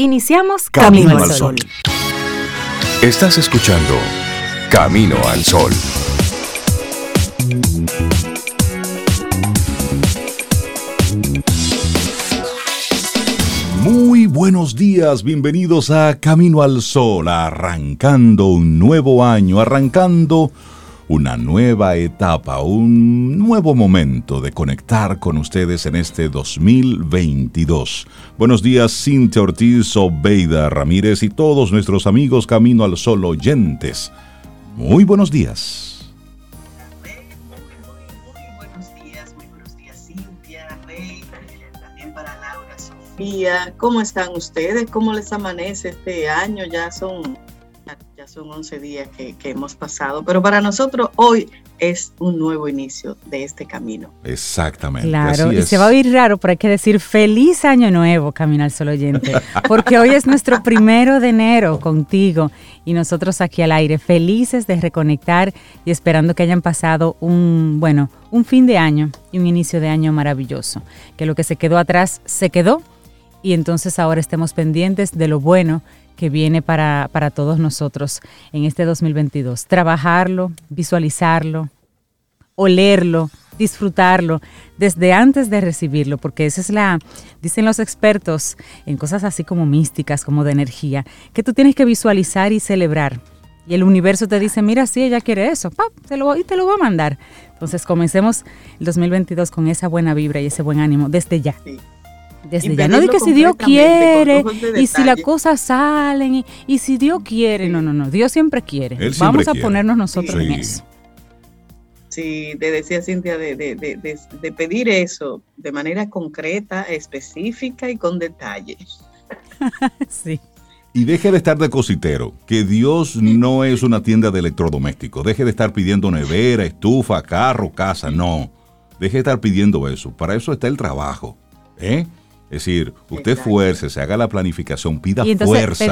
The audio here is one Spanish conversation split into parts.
Iniciamos Camino, al Sol. Estás escuchando Camino al Sol. Muy buenos días, bienvenidos a Camino al Sol, arrancando un nuevo año, arrancando una nueva etapa, un nuevo momento de conectar con ustedes en este 2022. Buenos días, Cintia Ortiz, Obeida Ramírez y todos nuestros amigos Camino al Sol oyentes. Muy buenos días. muy buenos días, Cintia, Rey, también para Laura, Sofía. ¿Cómo están ustedes? ¿Cómo les amanece este año? Ya son son 11 días que, hemos pasado, pero para nosotros hoy es un nuevo inicio de este camino. Exactamente. Claro, y se va a oír raro, pero hay que decir feliz año nuevo, Caminar Solo Oyente, porque hoy es nuestro primero de enero contigo y nosotros aquí al aire, felices de reconectar y esperando que hayan pasado un, bueno, un fin de año y un inicio de año maravilloso, que lo que se quedó atrás se quedó y entonces ahora estemos pendientes de lo bueno que viene para, para todos nosotros en este 2022. Trabajarlo, visualizarlo, olerlo, disfrutarlo desde antes de recibirlo, porque esa es la, dicen los expertos en cosas así como místicas, como de energía, que tú tienes que visualizar y celebrar. Y el universo te dice, mira, sí, ella quiere eso, ¡pap! Te lo, y te lo va a mandar. Entonces comencemos el 2022 con esa buena vibra y ese buen ánimo desde ya. Desde ya. No de que si Dios quiere y si las cosas salen y, si Dios quiere. No, no, no. Dios siempre quiere. Vamos a ponernos nosotros en eso. Sí, te decía Cintia, de, de, pedir eso de manera concreta, específica y con detalles. sí. Y deje de estar de cositero, que Dios no es una tienda de electrodomésticos. Deje de estar pidiendo nevera, estufa, carro, casa. No. Deje de estar pidiendo eso. Para eso está el trabajo. ¿Eh? Es decir, usted fuerce, se haga la planificación, pida fuerza,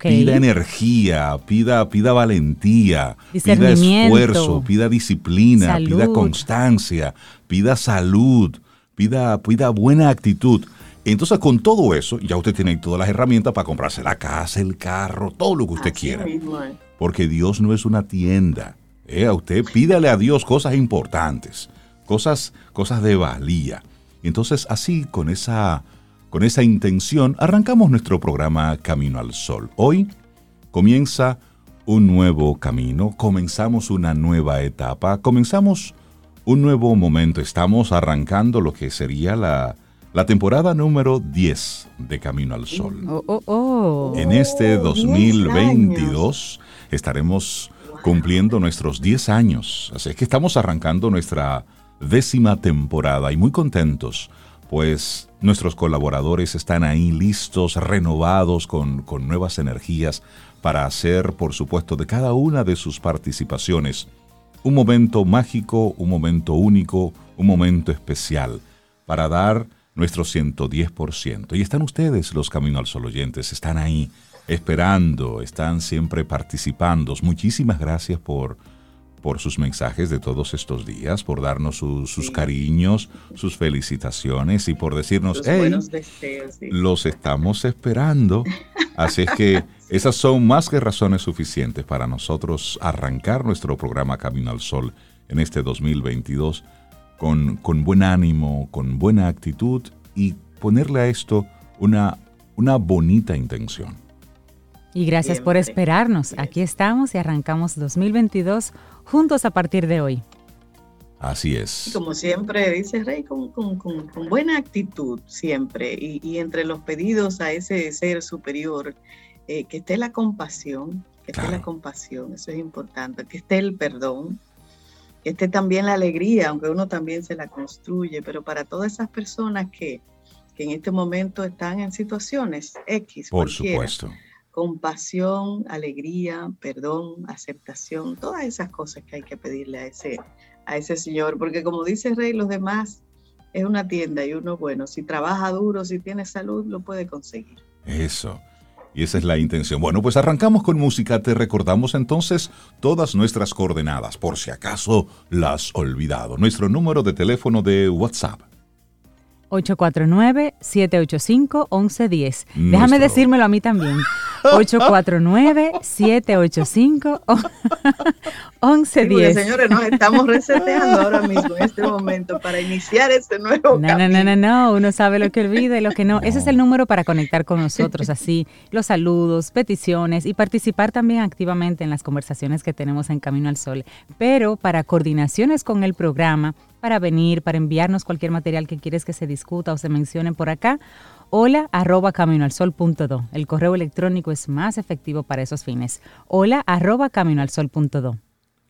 pida energía, pida, pida valentía, pida esfuerzo, pida disciplina, pida constancia, pida salud, pida, pida buena actitud. Entonces, con todo eso, ya usted tiene todas las herramientas para comprarse la casa, el carro, todo lo que usted quiera. Porque Dios no es una tienda. ¿eh? A usted pídale a Dios cosas importantes, cosas, cosas de valía. Entonces, así, con esa con esa intención, arrancamos nuestro programa Camino al Sol. Hoy comienza un nuevo camino, comenzamos una nueva etapa, comenzamos un nuevo momento. Estamos arrancando lo que sería la, temporada número 10 de Camino al Sol. Oh, oh, oh. En este 2022 estaremos cumpliendo nuestros 10 años. Así es que estamos arrancando nuestra décima temporada y muy contentos pues nuestros colaboradores están ahí listos, renovados, con, nuevas energías para hacer, por supuesto, de cada una de sus participaciones un momento mágico, un momento único, un momento especial, para dar nuestro 110%. Y están ustedes, los Camino al Sol oyentes, están ahí esperando, están siempre participando. Muchísimas gracias por por sus mensajes de todos estos días, por darnos sus cariños, sus felicitaciones y por decirnos, hey, los estamos esperando. Así es que esas son más que razones suficientes para nosotros arrancar nuestro programa Camino al Sol en este 2022 con, con buen ánimo, con buena actitud y ponerle a esto una, una bonita intención. Y gracias por esperarnos. Aquí estamos y arrancamos 2022 juntos a partir de hoy. Así es. Como siempre dice Rey, con, buena actitud siempre y, entre los pedidos a ese ser superior, eh, que esté la compasión, que esté la compasión, eso es importante, que esté el perdón, que esté también la alegría, aunque uno también se la construye, pero para todas esas personas que, que en este momento están en situaciones X. Por supuesto compasión, alegría, perdón, aceptación, todas esas cosas que hay que pedirle a ese, a ese Señor, porque como dice Rey, los demás es una tienda y uno, bueno, si trabaja duro, si tiene salud, lo puede conseguir. Eso. Y esa es la intención. Bueno, pues arrancamos con música. Te recordamos entonces todas nuestras coordenadas, por si acaso las olvidado. Nuestro número de teléfono de WhatsApp 849-785-1110. Déjame decírmelo a mí también. 849-785-1110. señores, nos estamos reseteando ahora mismo, en este momento, para iniciar este nuevo no, No, no, no, no, uno sabe lo que olvida y lo que no. Ese es el número para conectar con nosotros, así, los saludos, peticiones y participar también activamente en las conversaciones que tenemos en Camino al Sol. Pero para coordinaciones con el programa, para venir, para enviarnos cualquier material que quieres que se discuta o se mencione por acá, hola arroba caminoalsol.do. El correo electrónico es más efectivo para esos fines. Hola arroba caminoalsol.do.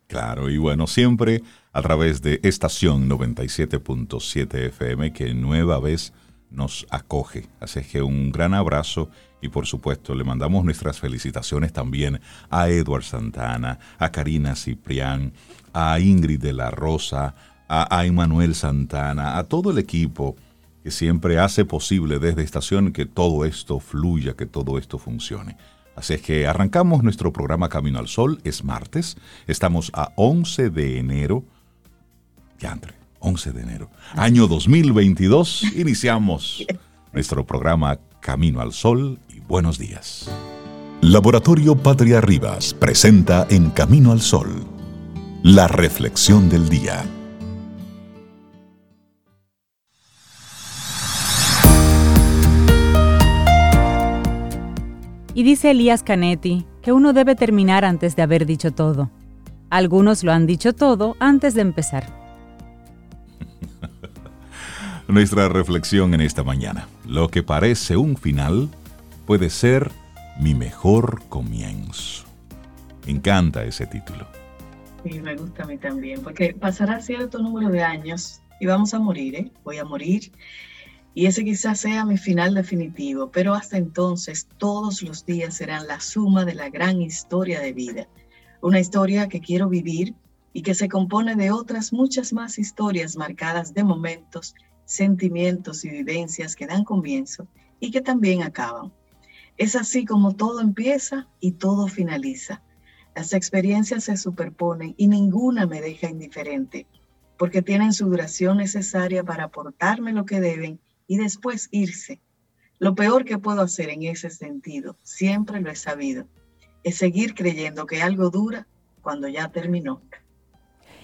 Claro, y bueno, siempre a través de estación 97.7 FM que nueva vez nos acoge. Así que un gran abrazo y por supuesto le mandamos nuestras felicitaciones también a Edward Santana, a Karina Ciprián, a Ingrid de la Rosa, a, Emanuel Santana, a todo el equipo que siempre hace posible desde estación que todo esto fluya, que todo esto funcione. Así es que arrancamos nuestro programa Camino al Sol, es martes, estamos a 11 de enero, ya entre, 11 de enero, año 2022, iniciamos nuestro programa Camino al Sol y buenos días. Laboratorio Patria Rivas presenta en Camino al Sol la reflexión del día. Y dice Elías Canetti que uno debe terminar antes de haber dicho todo. Algunos lo han dicho todo antes de empezar. Nuestra reflexión en esta mañana. Lo que parece un final puede ser mi mejor comienzo. Me encanta ese título. Sí, me gusta a mí también, porque pasará cierto número de años y vamos a morir, ¿eh? Voy a morir y ese quizás sea mi final definitivo, pero hasta entonces todos los días serán la suma de la gran historia de vida. Una historia que quiero vivir y que se compone de otras muchas más historias marcadas de momentos, sentimientos y vivencias que dan comienzo y que también acaban. Es así como todo empieza y todo finaliza. Las experiencias se superponen y ninguna me deja indiferente, porque tienen su duración necesaria para aportarme lo que deben y después irse. Lo peor que puedo hacer en ese sentido, siempre lo he sabido, es seguir creyendo que algo dura cuando ya terminó.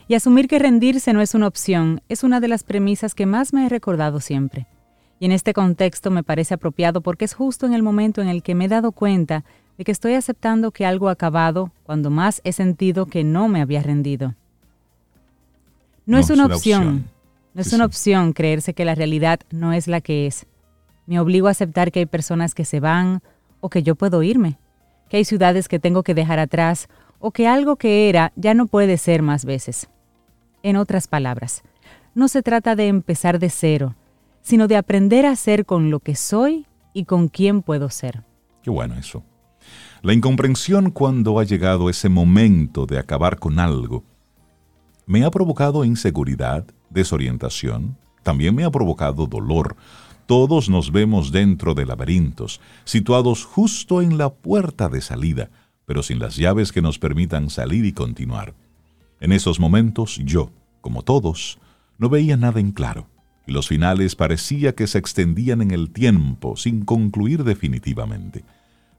Y asumir que rendirse no es una opción es una de las premisas que más me he recordado siempre. Y en este contexto me parece apropiado porque es justo en el momento en el que me he dado cuenta de que estoy aceptando que algo ha acabado cuando más he sentido que no me había rendido. No, es una, opción. No es una opción creerse que la realidad no es la que es. Me obligo a aceptar que hay personas que se van o que yo puedo irme, que hay ciudades que tengo que dejar atrás o que algo que era ya no puede ser más veces. En otras palabras, no se trata de empezar de cero, sino de aprender a ser con lo que soy y con quién puedo ser. Qué bueno eso. La incomprensión cuando ha llegado ese momento de acabar con algo me ha provocado inseguridad, desorientación, también me ha provocado dolor. Todos nos vemos dentro de laberintos, situados justo en la puerta de salida, pero sin las llaves que nos permitan salir y continuar. En esos momentos yo, como todos, no veía nada en claro, y los finales parecía que se extendían en el tiempo sin concluir definitivamente.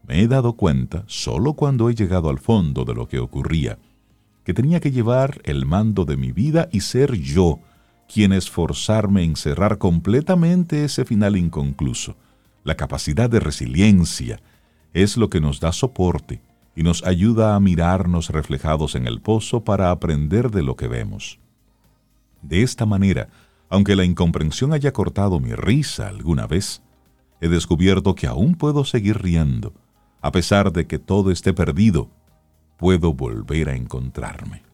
Me he dado cuenta, solo cuando he llegado al fondo de lo que ocurría, que tenía que llevar el mando de mi vida y ser yo, quien esforzarme en cerrar completamente ese final inconcluso. La capacidad de resiliencia es lo que nos da soporte y nos ayuda a mirarnos reflejados en el pozo para aprender de lo que vemos. De esta manera, aunque la incomprensión haya cortado mi risa alguna vez, he descubierto que aún puedo seguir riendo, a pesar de que todo esté perdido, puedo volver a encontrarme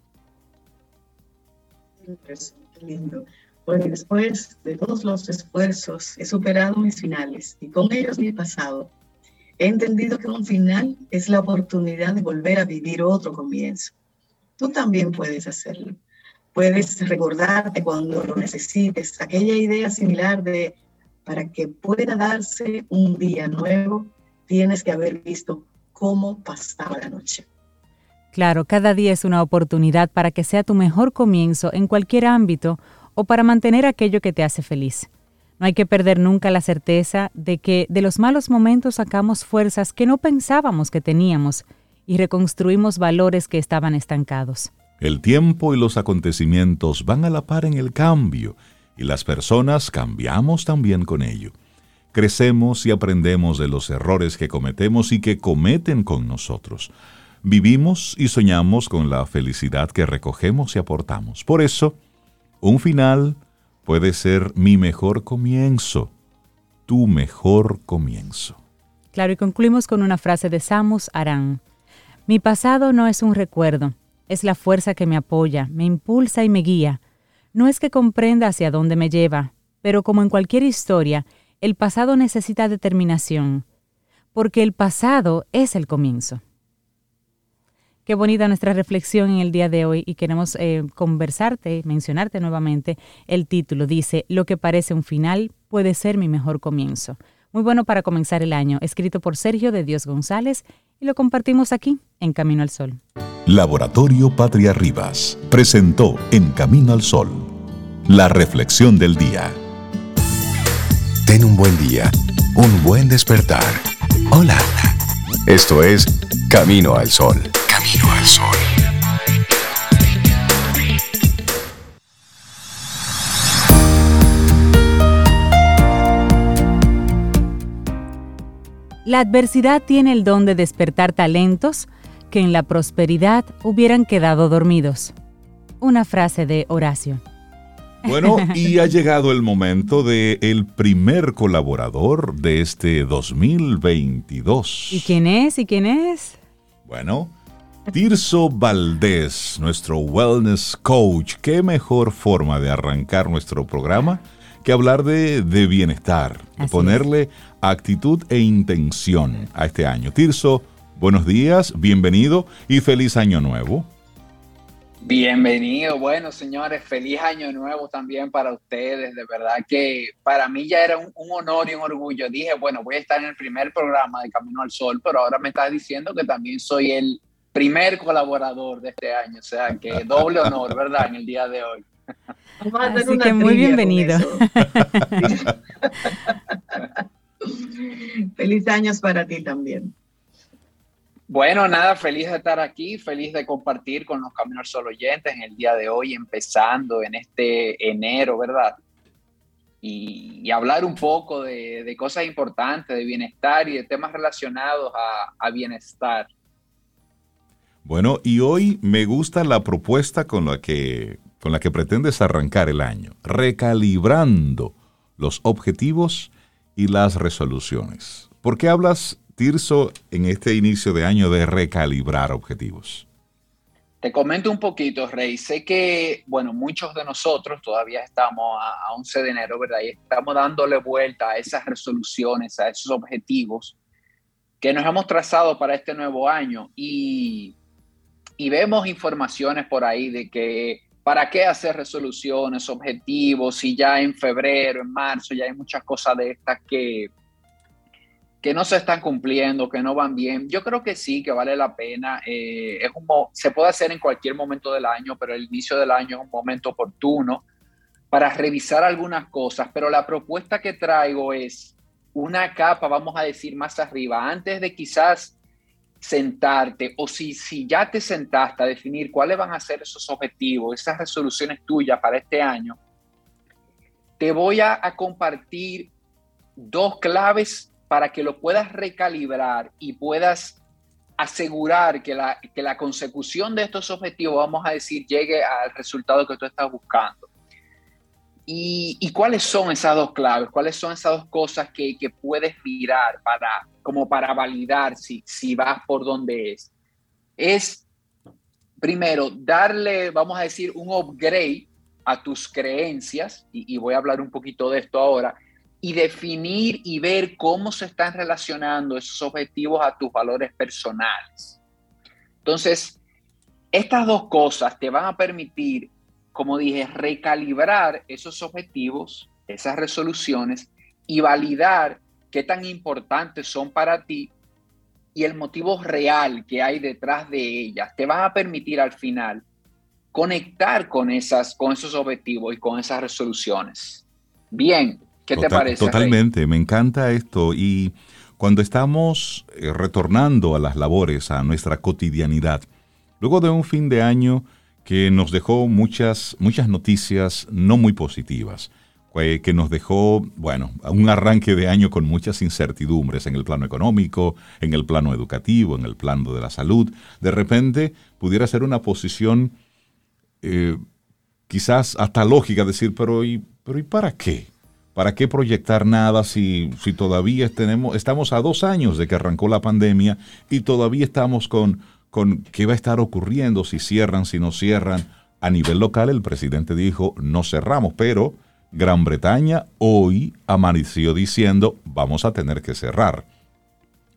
lindo. Pues después de todos los esfuerzos he superado mis finales y con ellos mi pasado. He entendido que un final es la oportunidad de volver a vivir otro comienzo. Tú también puedes hacerlo. Puedes recordarte cuando lo necesites, aquella idea similar de para que pueda darse un día nuevo, tienes que haber visto cómo pasaba la noche. Claro, cada día es una oportunidad para que sea tu mejor comienzo en cualquier ámbito o para mantener aquello que te hace feliz. No hay que perder nunca la certeza de que de los malos momentos sacamos fuerzas que no pensábamos que teníamos y reconstruimos valores que estaban estancados. El tiempo y los acontecimientos van a la par en el cambio y las personas cambiamos también con ello. Crecemos y aprendemos de los errores que cometemos y que cometen con nosotros. Vivimos y soñamos con la felicidad que recogemos y aportamos. Por eso, un final puede ser mi mejor comienzo, tu mejor comienzo. Claro, y concluimos con una frase de Samus Aran. Mi pasado no es un recuerdo, es la fuerza que me apoya, me impulsa y me guía. No es que comprenda hacia dónde me lleva, pero como en cualquier historia, el pasado necesita determinación, porque el pasado es el comienzo. Qué bonita nuestra reflexión en el día de hoy y queremos eh, conversarte, mencionarte nuevamente. El título dice, Lo que parece un final puede ser mi mejor comienzo. Muy bueno para comenzar el año, escrito por Sergio de Dios González y lo compartimos aquí en Camino al Sol. Laboratorio Patria Rivas presentó En Camino al Sol, la reflexión del día. Ten un buen día, un buen despertar. Hola. Esto es Camino al Sol. Camino al Sol. La adversidad tiene el don de despertar talentos que en la prosperidad hubieran quedado dormidos. Una frase de Horacio. Bueno, y ha llegado el momento de el primer colaborador de este 2022. ¿Y quién es? ¿Y quién es? Bueno, Tirso Valdés, nuestro wellness coach. ¿Qué mejor forma de arrancar nuestro programa que hablar de, bienestar, de ponerle actitud e intención a este año? Tirso, buenos días, bienvenido y feliz año nuevo. Bienvenido, bueno señores, feliz año nuevo también para ustedes, de verdad que para mí ya era un, honor y un orgullo. Dije, bueno, voy a estar en el primer programa de Camino al Sol, pero ahora me estás diciendo que también soy el primer colaborador de este año, o sea que doble honor, ¿verdad? En el día de hoy. Así que muy bienvenido. Feliz años para ti también. Bueno, nada, feliz de estar aquí, feliz de compartir con los Caminos Solo oyentes en el día de hoy, empezando en este enero, ¿verdad? Y, hablar un poco de, cosas importantes, de bienestar y de temas relacionados a, bienestar. Bueno, y hoy me gusta la propuesta con la que, con la que pretendes arrancar el año, recalibrando los objetivos y las resoluciones. ¿Por qué hablas Tirso en este inicio de año de recalibrar objetivos? Te comento un poquito, Rey. Sé que, bueno, muchos de nosotros todavía estamos a, 11 de enero, ¿verdad? Y estamos dándole vuelta a esas resoluciones, a esos objetivos que nos hemos trazado para este nuevo año. Y, y vemos informaciones por ahí de que para qué hacer resoluciones, objetivos, si ya en febrero, en marzo, ya hay muchas cosas de estas que, que no se están cumpliendo, que no van bien. Yo creo que sí, que vale la pena. Eh, es un, se puede hacer en cualquier momento del año, pero el inicio del año es un momento oportuno para revisar algunas cosas. Pero la propuesta que traigo es una capa, vamos a decir, más arriba, antes de quizás sentarte o si, si ya te sentaste a definir cuáles van a ser esos objetivos, esas resoluciones tuyas para este año, te voy a, compartir dos claves para que lo puedas recalibrar y puedas asegurar que la, que la consecución de estos objetivos, vamos a decir, llegue al resultado que tú estás buscando. ¿Y, cuáles son esas dos claves? ¿Cuáles son esas dos cosas que, que puedes mirar para, como para validar si, si vas por donde es? Es, primero, darle, vamos a decir, un upgrade a tus creencias, y, y voy a hablar un poquito de esto ahora, y definir y ver cómo se están relacionando esos objetivos a tus valores personales. Entonces, estas dos cosas te van a permitir, como dije, recalibrar esos objetivos, esas resoluciones y validar qué tan importantes son para ti y el motivo real que hay detrás de ellas. Te van a permitir al final conectar con, esas, con esos objetivos y con esas resoluciones. Bien, ¿Qué te parece? Totalmente, me encanta esto. Y cuando estamos eh, retornando a las labores, a nuestra cotidianidad, luego de un fin de año que nos dejó muchas, muchas noticias no muy positivas, que nos dejó, bueno, un arranque de año con muchas incertidumbres en el plano económico, en el plano educativo, en el plano de la salud, de repente pudiera ser una posición eh, quizás hasta lógica, decir, pero ¿y, pero ¿y para qué? ¿Para qué proyectar nada si, si todavía tenemos, estamos a dos años de que arrancó la pandemia y todavía estamos con, con qué va a estar ocurriendo si cierran, si no cierran? A nivel local el presidente dijo, no cerramos, pero Gran Bretaña hoy amaneció diciendo vamos a tener que cerrar.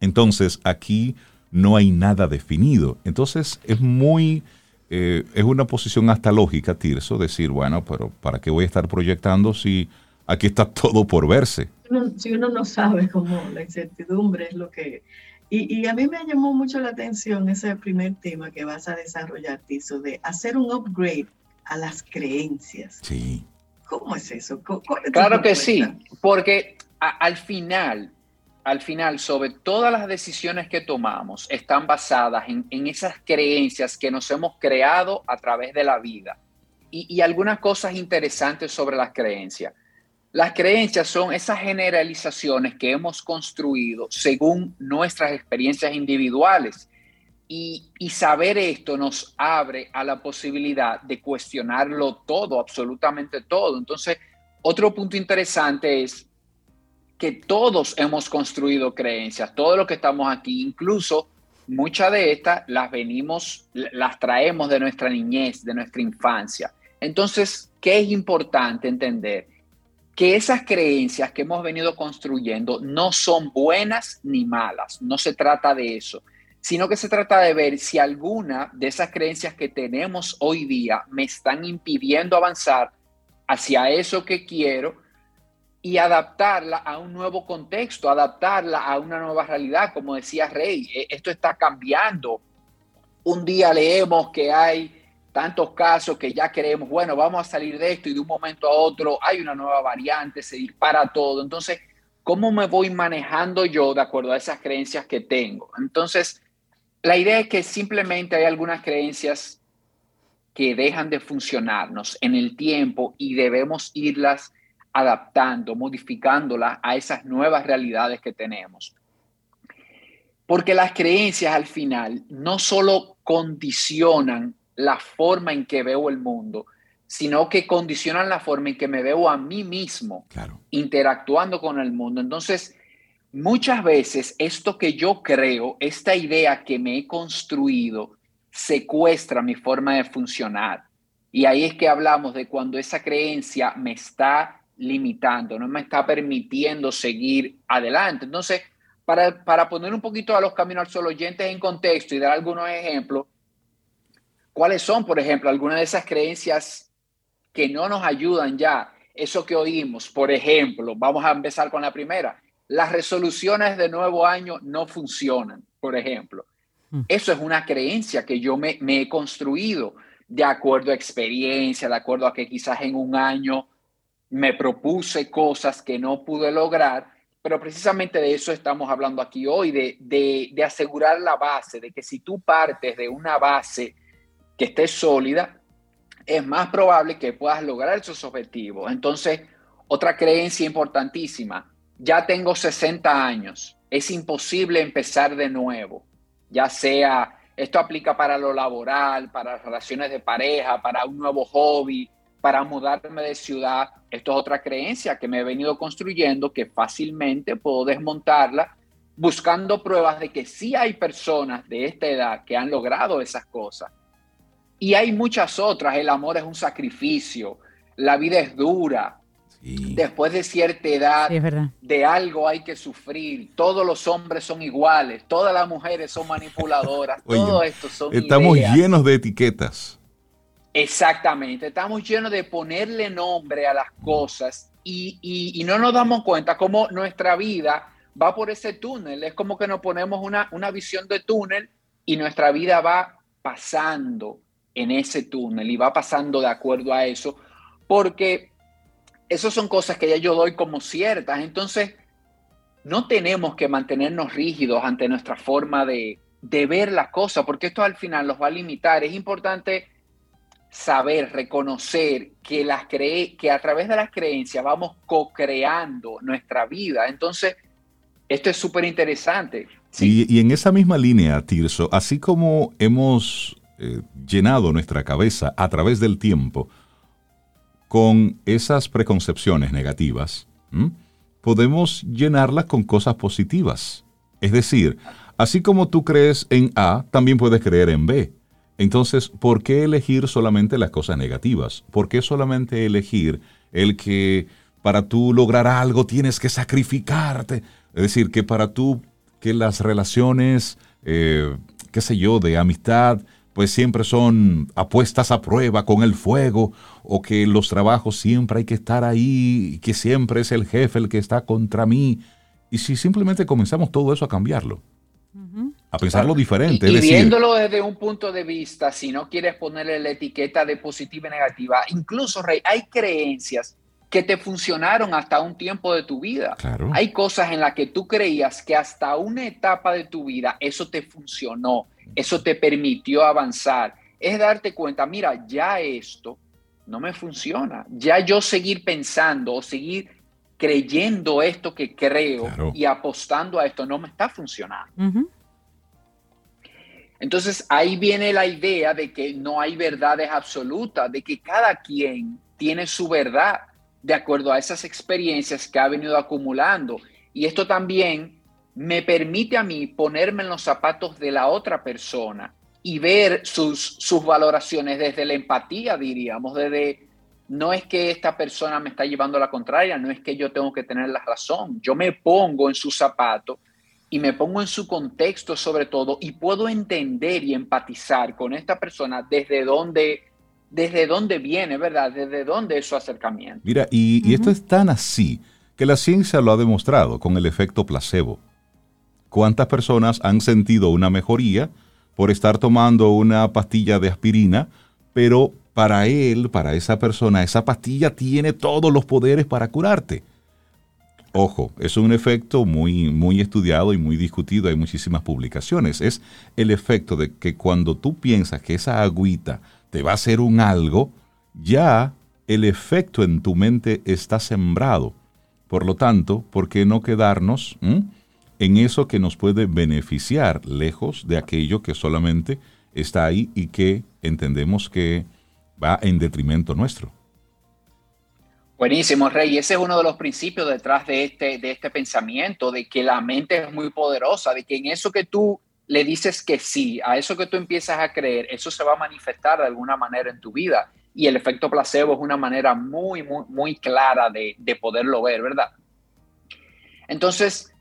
Entonces aquí no hay nada definido. Entonces es muy, eh, es una posición hasta lógica, Tirso, decir, bueno, pero ¿para qué voy a estar proyectando si aquí está todo por verse? si uno no sabe cómo la incertidumbre es lo que... Y, y, a mí me llamó mucho la atención ese primer tema que vas a desarrollar, Tirso, de hacer un upgrade a las creencias. Sí. ¿Cómo es eso? claro que sí, porque al final, al final, sobre todas las decisiones que tomamos, están basadas en, esas creencias que nos hemos creado a través de la vida. Y, y algunas cosas interesantes sobre las creencias. Las creencias son esas generalizaciones que hemos construido según nuestras experiencias individuales y, saber esto nos abre a la posibilidad de cuestionarlo todo, absolutamente todo. Entonces, otro punto interesante es que todos hemos construido creencias, todo lo que estamos aquí, incluso muchas de estas las venimos, las traemos de nuestra niñez, de nuestra infancia. Entonces, ¿qué es importante entender? Que esas creencias que hemos venido construyendo no son buenas ni malas, no se trata de eso sino que se trata de ver si alguna de esas creencias que tenemos hoy día me están impidiendo avanzar hacia eso que quiero y adaptarla a un nuevo contexto, adaptarla a una nueva realidad. Como decía Rey, e, esto está cambiando. Un día leemos que hay tantos casos que ya queremos, bueno, vamos a salir de esto y de un momento a otro hay una nueva variante, se dispara todo. Entonces, ¿cómo me voy manejando yo de acuerdo a esas creencias que tengo? Entonces, la idea es que simplemente hay algunas creencias que dejan de funcionarnos en el tiempo y debemos irlas adaptando, modificándolas a esas nuevas realidades que tenemos. Porque las creencias al final no solo condicionan la forma en que veo el mundo, sino que condicionan la forma en que me veo a mí mismo interactuando con el mundo. Entonces, Muchas veces esto que yo creo, esta idea que me he construido, secuestra mi forma de funcionar. Y ahí es que hablamos de cuando esa creencia me está limitando, no me está permitiendo seguir adelante. Entonces, para, para poner un poquito a los caminos al solo oyentes en contexto y dar algunos ejemplos, ¿cuáles son, por ejemplo, algunas de esas creencias que no nos ayudan ya? Eso que oímos, por ejemplo, vamos a empezar con la primera las resoluciones de nuevo año no funcionan, por ejemplo. Mm. Eso es una creencia que yo me, he construido de acuerdo a experiencia, de acuerdo a que quizás en un año me propuse cosas que no pude lograr, pero precisamente de eso estamos hablando aquí hoy, de, de, asegurar la base, de que si tú partes de una base que esté sólida, es más probable que puedas lograr esos objetivos. Entonces, otra creencia importantísima, ya tengo 60 años, es imposible empezar de nuevo, ya sea, esto aplica para lo laboral, para relaciones de pareja, para un nuevo hobby, para mudarme de ciudad. Esto es otra creencia que me he venido construyendo que fácilmente puedo desmontarla buscando pruebas de que sí hay personas de esta edad que han logrado esas cosas. Y hay muchas otras, el amor es un sacrificio, la vida es dura, Después de cierta edad, de algo hay que sufrir. Todos los hombres son iguales, todas las mujeres son manipuladoras, todo esto son Estamos llenos de etiquetas. Exactamente, estamos llenos de ponerle nombre a las cosas y, y, no nos damos cuenta cómo nuestra vida va por ese túnel. Es como que nos ponemos una, una visión de túnel y nuestra vida va pasando en ese túnel y va pasando de acuerdo a eso, porque esas son cosas que ya yo doy como ciertas. Entonces, no tenemos que mantenernos rígidos ante nuestra forma de, de ver las cosas, porque esto al final los va a limitar. Es importante saber, reconocer que, las cree, que a través de las creencias vamos co-creando nuestra vida. Entonces, esto es súper interesante. Y, en esa misma línea, Tirso, así como hemos eh, llenado nuestra cabeza a través del tiempo con esas preconcepciones negativas, podemos llenarlas con cosas positivas. Es decir, así como tú crees en A, también puedes creer en B. Entonces, ¿por qué elegir solamente las cosas negativas? ¿Por qué solamente elegir el que para tú lograr algo tienes que sacrificarte? Es decir, que para tú, que las relaciones, eh, qué sé yo, de amistad, pues siempre son apuestas a prueba con el fuego, o que los trabajos siempre hay que estar ahí, y que siempre es el jefe el que está contra mí. Y si simplemente comenzamos todo eso a cambiarlo, a pensarlo diferente. Y, viéndolo desde un punto de vista, si no quieres ponerle la etiqueta de positiva y negativa, incluso, Rey, hay creencias que te funcionaron hasta un tiempo de tu vida. Hay cosas en las que tú creías que hasta una etapa de tu vida eso te funcionó, eso te permitió avanzar. Es darte cuenta, mira, ya esto no me funciona. Ya yo seguir pensando o seguir creyendo esto que creo y apostando a esto no me está funcionando. Entonces ahí viene la idea de que no hay verdades absolutas, de que cada quien tiene su verdad de acuerdo a esas experiencias que ha venido acumulando. Y esto también me permite a mí ponerme en los zapatos de la otra persona y ver sus, sus valoraciones desde la empatía, diríamos, desde no es que esta persona me está llevando a la contraria, no es que yo tengo que tener la razón, yo me pongo en su zapato y me pongo en su contexto sobre todo y puedo entender y empatizar con esta persona desde dónde desde dónde viene, ¿verdad? Desde dónde es su acercamiento. Mira, y, esto es tan así que la ciencia lo ha demostrado con el efecto placebo. ¿Cuántas personas han sentido una mejoría por estar tomando una pastilla de aspirina, pero para él, para esa persona, esa pastilla tiene todos los poderes para curarte? Ojo, es un efecto muy, muy estudiado y muy discutido, hay muchísimas publicaciones. Es el efecto de que cuando tú piensas que esa agüita te va a hacer un algo, ya el efecto en tu mente está sembrado. Por lo tanto, ¿por qué no quedarnos en eso que nos puede beneficiar, lejos de aquello que solamente está ahí y que entendemos que va en detrimento nuestro? Buenísimo, Rey. Ese es uno de los principios detrás de este, de este pensamiento, de que la mente es muy poderosa, de que en eso que tú le dices que sí, a eso que tú empiezas a creer, eso se va a manifestar de alguna manera en tu vida. Y el efecto placebo es una manera muy, muy, muy clara de, de poderlo ver, ¿verdad? Entonces,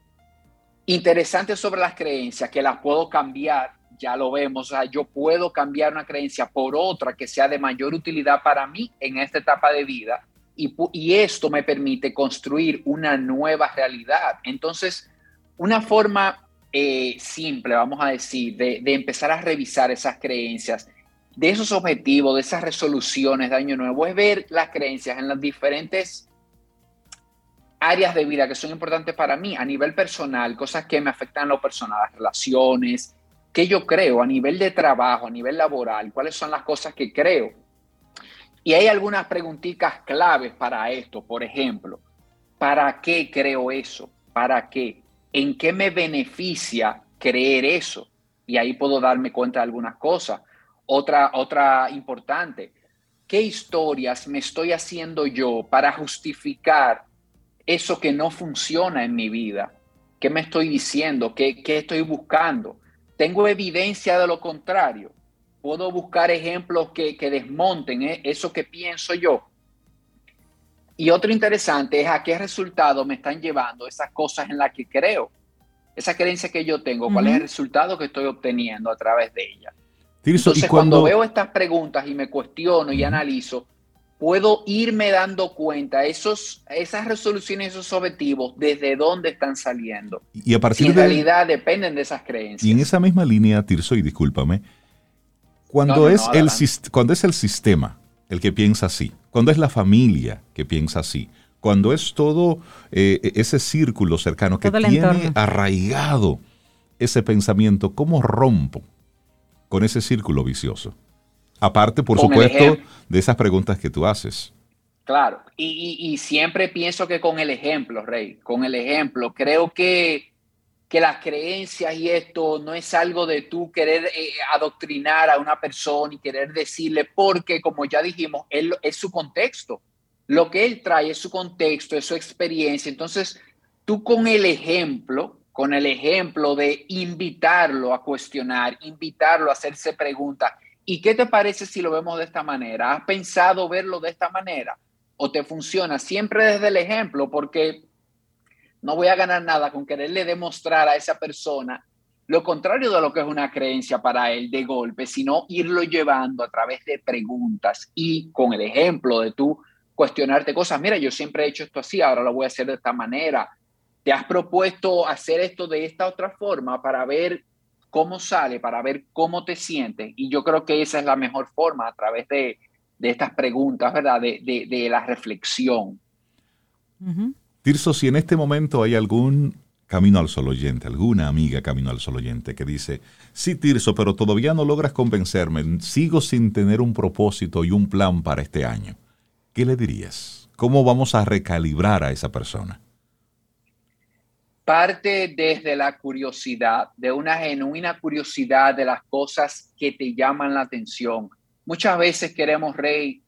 interesante sobre las creencias, que las puedo cambiar, ya lo vemos, o yo puedo cambiar una creencia por otra que sea de mayor utilidad para mí en esta etapa de vida. Y, esto me permite construir una nueva realidad. Entonces, una forma eh, simple, vamos a decir, de, empezar a revisar esas creencias, de esos objetivos, de esas resoluciones de año nuevo, es ver las creencias en las diferentes áreas de vida que son importantes para mí a nivel personal, cosas que me afectan a lo personal, las relaciones, que yo creo a nivel de trabajo, a nivel laboral, cuáles son las cosas que creo. Y hay algunas preguntitas claves para esto, por ejemplo, ¿para qué creo eso? ¿Para qué? ¿en qué me beneficia creer eso? Y ahí puedo darme cuenta de algunas cosas. Otra, otra importante, ¿qué historias me estoy haciendo yo para justificar eso que no funciona en mi vida? ¿Qué me estoy diciendo? ¿Qué, qué estoy buscando? ¿Tengo evidencia de lo contrario? ¿Puedo buscar ejemplos que, que desmonten eh, eso que pienso yo? Y otro interesante es a qué resultado me están llevando esas cosas en las que creo, esa creencia que yo tengo, cuál es el resultado que estoy obteniendo a través de ella. Entonces, cuando... veo estas preguntas y me cuestiono y analizo, puedo irme dando cuenta esos, esas resoluciones, esos objetivos, desde dónde están saliendo. Y a partir en realidad dependen de esas creencias. Y en esa misma línea, Tirso, y discúlpame, cuando, es, el, cuando es el sistema el que piensa así, cuando es la familia que piensa así, cuando es todo eh, ese círculo cercano que tiene arraigado ese pensamiento, ¿cómo rompo con ese círculo vicioso? Aparte, por supuesto, de esas preguntas que tú haces. Claro, y, siempre pienso que con el ejemplo, Rey, con el ejemplo, creo que, que las creencias y esto no es algo de tú querer eh, adoctrinar a una persona y querer decirle, porque como ya dijimos, él, es su contexto. Lo que él trae es su contexto, es su experiencia. Entonces, tú con el ejemplo, con el ejemplo de invitarlo a cuestionar, invitarlo a hacerse preguntas, ¿y qué te parece si lo vemos de esta manera? ¿Has pensado verlo de esta manera? o te funciona siempre desde el ejemplo, porque no voy a ganar nada con quererle demostrar a esa persona lo contrario de lo que es una creencia para él de golpe, sino irlo llevando a través de preguntas y con el ejemplo de tú cuestionarte cosas. Mira, yo siempre he hecho esto así, ahora lo voy a hacer de esta manera. ¿Te has propuesto hacer esto de esta otra forma para ver cómo sale, para ver cómo te sientes? Y yo creo que esa es la mejor forma a través de, de estas preguntas, ¿verdad? De, la reflexión. Tirso, si en este momento hay algún camino al sol oyente, alguna amiga camino al sol oyente que dice, sí, Tirso, pero todavía no logras convencerme, sigo sin tener un propósito y un plan para este año, ¿qué le dirías? ¿Cómo vamos a recalibrar a esa persona? Parte desde la curiosidad, de una genuina curiosidad de las cosas que te llaman la atención Muchas veces queremos, Rey,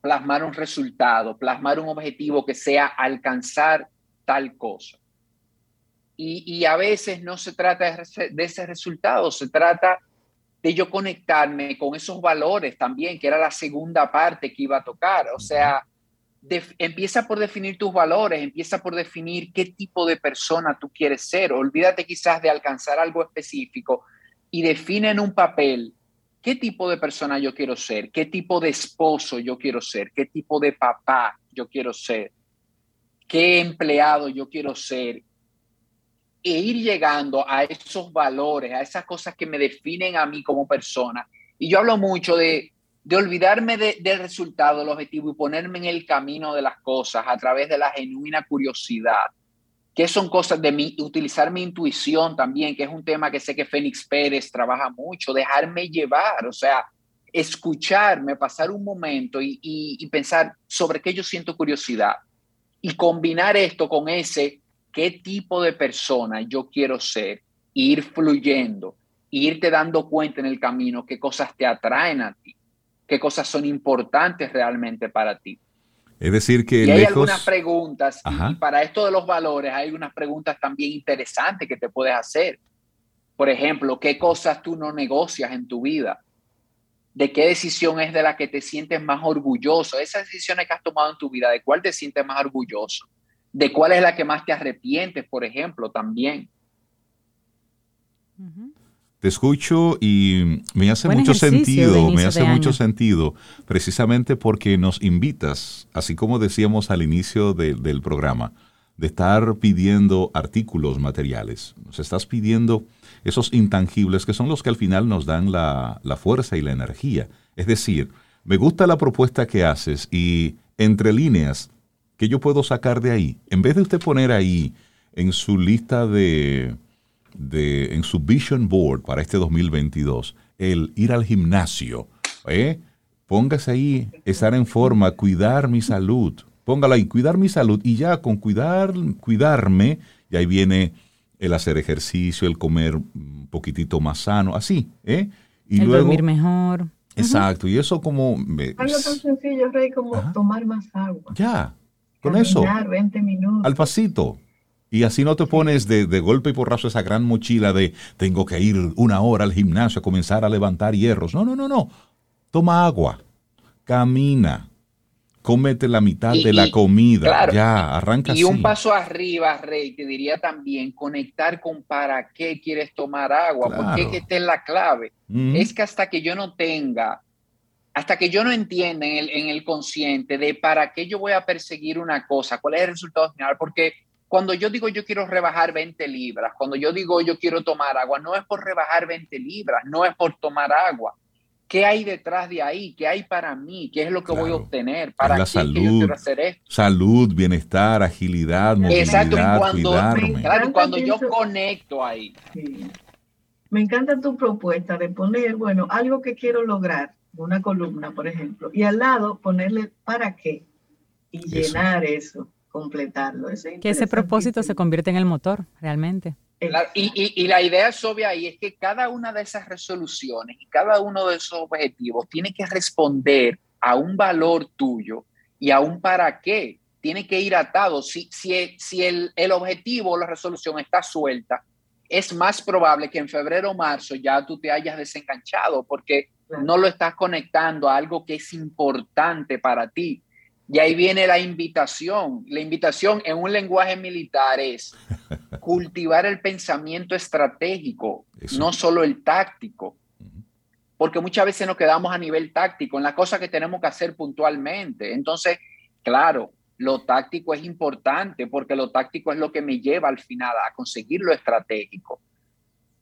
plasmar un resultado, plasmar un objetivo que sea alcanzar tal cosa. Y, a veces no se trata de ese resultado, se trata de yo conectarme con esos valores también, que era la segunda parte que iba a tocar. O sea, empieza por definir tus valores, empieza por definir qué tipo de persona tú quieres ser. Olvídate quizás de alcanzar algo específico y define en un papel qué tipo de persona yo quiero ser, qué tipo de esposo yo quiero ser, qué tipo de papá yo quiero ser, qué empleado yo quiero ser. E ir llegando a esos valores, a esas cosas que me definen a mí como persona. Y yo hablo mucho de, de olvidarme del resultado, del objetivo y ponerme en el camino de las cosas a través de la genuina curiosidad que son cosas de mí, utilizar mi intuición también, que es un tema que sé que Fénix Pérez trabaja mucho, dejarme llevar, o sea, escucharme, pasar un momento y, pensar sobre qué yo siento curiosidad y combinar esto con ese, qué tipo de persona yo quiero ser, ir fluyendo, irte dando cuenta en el camino qué cosas te atraen a ti, qué cosas son importantes realmente para ti. Es decir, que... Y hay algunas preguntas, y para esto de los valores hay unas preguntas también interesantes que te puedes hacer. Por ejemplo, ¿qué cosas tú no negocias en tu vida? ¿De qué decisión es de la que te sientes más orgulloso? Esas decisiones que has tomado en tu vida, ¿de cuál te sientes más orgulloso? ¿De cuál es la que más te arrepientes, por ejemplo, también? Te escucho y me hace mucho sentido, me hace mucho sentido, precisamente porque nos invitas, así como decíamos al inicio del programa, de estar pidiendo artículos materiales. Nos estás pidiendo esos intangibles que son los que al final nos dan la, la fuerza y la energía. Es decir, me gusta la propuesta que haces y entre líneas, que yo puedo sacar de ahí? En vez de usted poner ahí en su lista de, de, en su vision board para este 2022 el ir al gimnasio. ¿eh? Póngase ahí, estar en forma, cuidar mi salud. Póngala ahí, cuidar mi salud. Y ya con cuidar, cuidarme, y ahí viene el hacer ejercicio, el comer un poquitito más sano, así. ¿eh? Y el dormir mejor. Exacto, y eso como... Algo tan sencillo, Rey, como tomar más agua. Ya, con eso. 20 minutos. Al pasito. Y así no te pones de, golpe y porrazo esa gran mochila de tengo que ir una hora al gimnasio a comenzar a levantar hierros. No, no, no, no. Toma agua, camina, cómete la mitad de la comida, ya, arranca Y un paso arriba, Rey, te diría también conectar con para qué quieres tomar agua, porque que esta es la clave. Es que hasta que yo no tenga, hasta que yo no entienda en el, en el consciente de para qué yo voy a perseguir una cosa, cuál es el resultado final, porque cuando yo digo yo quiero rebajar 20 libras, cuando yo digo yo quiero tomar agua, no es por rebajar 20 libras, no es por tomar agua, ¿Qué hay detrás de ahí? ¿Qué hay para mí? ¿Qué es lo que voy a obtener? ¿Para la salud, hacer esto? Salud, bienestar, agilidad, movilidad, cuando, cuidarme. cuando yo conecto ahí. Me encanta tu propuesta de poner, bueno, algo que quiero lograr, una columna, por ejemplo, y al lado ponerle para qué y llenar eso, completarlo. que ese propósito se convierte en el motor, realmente. Y, la idea es obvia y es que cada una de esas resoluciones y cada uno de esos objetivos tiene que responder a un valor tuyo y a un para qué. Tiene que ir atado. Si, si, si el, el objetivo o la resolución está suelta, es más probable que en febrero o marzo ya tú te hayas desenganchado porque no lo estás conectando a algo que es importante para ti. Y ahí viene la invitación. La invitación en un lenguaje militar es cultivar el pensamiento estratégico, no solo el táctico. Porque muchas veces nos quedamos a nivel táctico en las cosas que tenemos que hacer puntualmente. Entonces, claro, lo táctico es importante porque lo táctico es lo que me lleva al final a conseguir lo estratégico.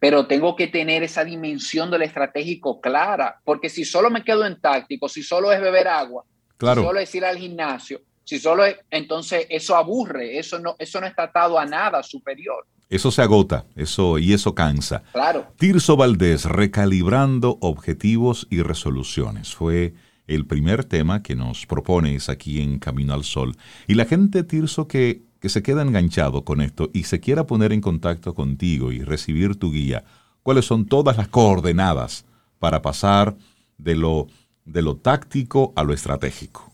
Pero tengo que tener esa dimensión del estratégico clara, porque si solo me quedo en táctico, si solo es beber agua, Claro. Si solo es ir al gimnasio, si solo es, entonces eso aburre, eso no, eso no está atado a nada superior. Eso se agota, eso y eso cansa. Claro. Tirso Valdés, recalibrando objetivos y resoluciones. Fue el primer tema que nos propones aquí en Camino al Sol. Y la gente, Tirso, que, que se queda enganchado con esto y se quiera poner en contacto contigo y recibir tu guía, ¿cuáles son todas las coordenadas para pasar de lo de lo táctico a lo estratégico?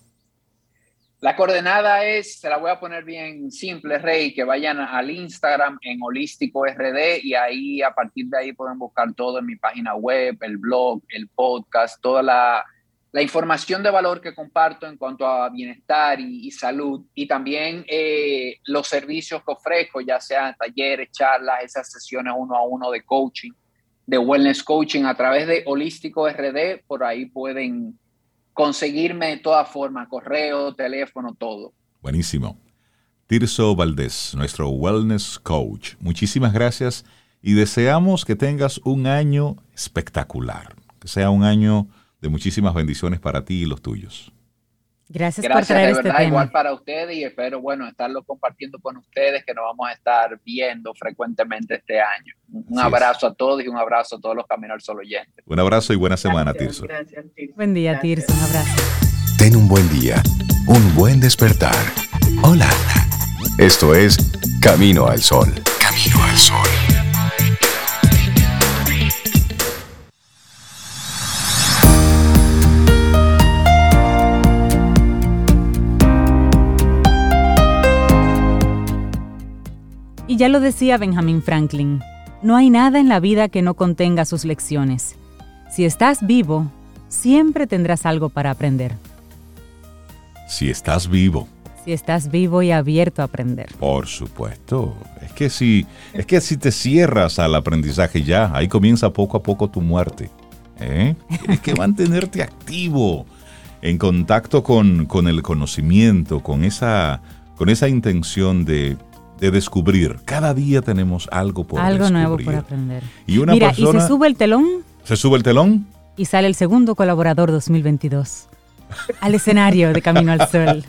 La coordenada es, se la voy a poner bien simple, Rey, que vayan al Instagram en Holístico RD y ahí a partir de ahí pueden buscar todo en mi página web, el blog, el podcast, toda la, información de valor que comparto en cuanto a bienestar y, salud y también eh, los servicios que ofrezco, ya sean talleres, charlas, esas sesiones uno a uno de coaching de Wellness Coaching a través de Holístico RD. Por ahí pueden conseguirme de todas formas, correo, teléfono, todo. Buenísimo. Tirso Valdés, nuestro Wellness Coach. Muchísimas gracias y deseamos que tengas un año espectacular, que sea un año de muchísimas bendiciones para ti y los tuyos. Gracias, por traer de este Igual para ustedes y espero, bueno, estarlo compartiendo con ustedes, que nos vamos a estar viendo frecuentemente este año. Un abrazo a todos y un abrazo a todos los Caminos al Sol oyentes. Un abrazo y buena semana, Tirso. Gracias, Tirso. Buen día, Tirso. Un abrazo. Ten un buen día, un buen despertar. Hola. Esto es Camino al Sol. Camino al Sol. Ya lo decía Benjamin Franklin, no hay nada en la vida que no contenga sus lecciones. Si estás vivo, siempre tendrás algo para aprender. Si estás vivo. Si estás vivo y abierto a aprender. Por supuesto. Es que si, es que si te cierras al aprendizaje ya, ahí comienza poco a poco tu muerte. ¿eh? Tienes que mantenerte activo, en contacto con, con el conocimiento, con esa, con esa intención de de descubrir. Cada día tenemos algo por Algo nuevo por aprender. Y una Mira, y se sube el telón. Se sube el telón. Y sale el segundo colaborador 2022 al escenario de Camino al Sol.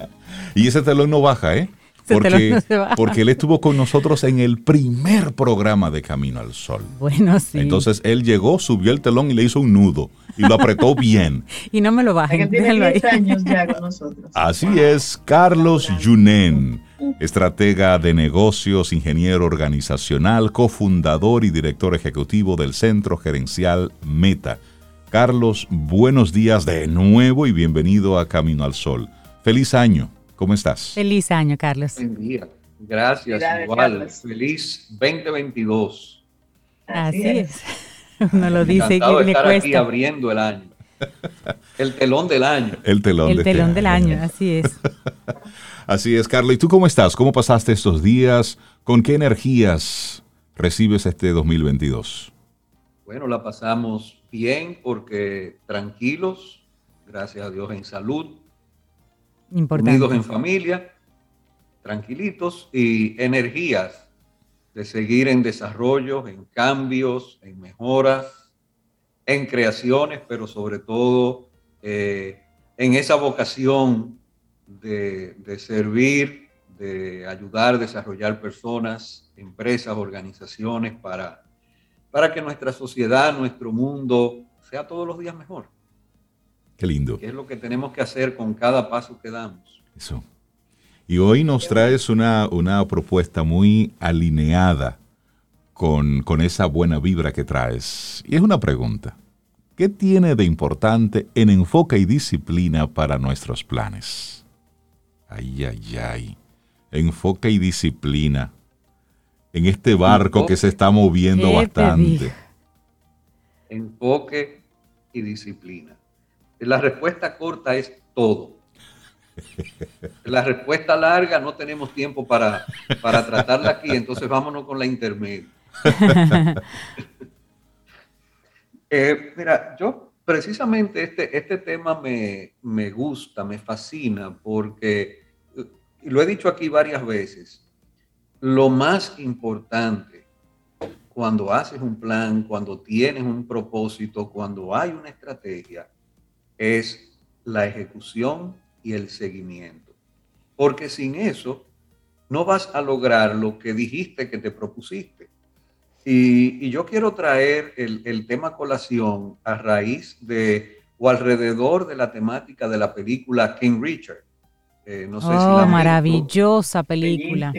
y ese telón no baja, ¿eh? Porque, porque él estuvo con nosotros en el primer programa de Camino al Sol. Bueno, sí. Entonces él llegó, subió el telón y le hizo un nudo y lo apretó bien. y no me lo bajen. Tiene 10 años ya con nosotros. Así es, Carlos Yunen, estratega de negocios, ingeniero organizacional, cofundador y director ejecutivo del Centro Gerencial Meta. Carlos, buenos días de nuevo y bienvenido a Camino al Sol. Feliz año. ¿Cómo estás? Feliz año, Carlos. Buen día. Gracias, igual. Feliz 2022. Así, es. Uno lo dice y le estar cuesta. aquí abriendo el año. El telón del año. El telón, el este telón del año, así es. así es, Carlos. ¿Y tú cómo estás? ¿Cómo pasaste estos días? ¿Con qué energías recibes este 2022? Bueno, la pasamos bien porque tranquilos, gracias a Dios en salud, unidos en familia, tranquilitos y energías de seguir en desarrollo, en cambios, en mejoras, en creaciones, pero sobre todo eh, en esa vocación de, de, servir, de ayudar, desarrollar personas, empresas, organizaciones para, para que nuestra sociedad, nuestro mundo sea todos los días mejor. Qué lindo. Que es lo que tenemos que hacer con cada paso que damos. Eso. Y hoy nos traes una, una propuesta muy alineada con, con esa buena vibra que traes. Y es una pregunta. ¿Qué tiene de importante en enfoque y disciplina para nuestros planes? Ay, ay, ay. Enfoque y disciplina. En este barco que se está moviendo bastante. Enfoque y disciplina. La respuesta corta es todo. La respuesta larga no tenemos tiempo para, para tratarla aquí, entonces vámonos con la intermedia. Eh, mira, yo precisamente este, este tema me, me gusta, me fascina, porque, lo he dicho aquí varias veces, lo más importante cuando haces un plan, cuando tienes un propósito, cuando hay una estrategia, es la ejecución y el seguimiento. Porque sin eso no vas a lograr lo que dijiste que te propusiste. Y, yo quiero traer el, tema colación a raíz de o alrededor de la temática de la película King Richard. Eh, no sé oh, maravillosa película.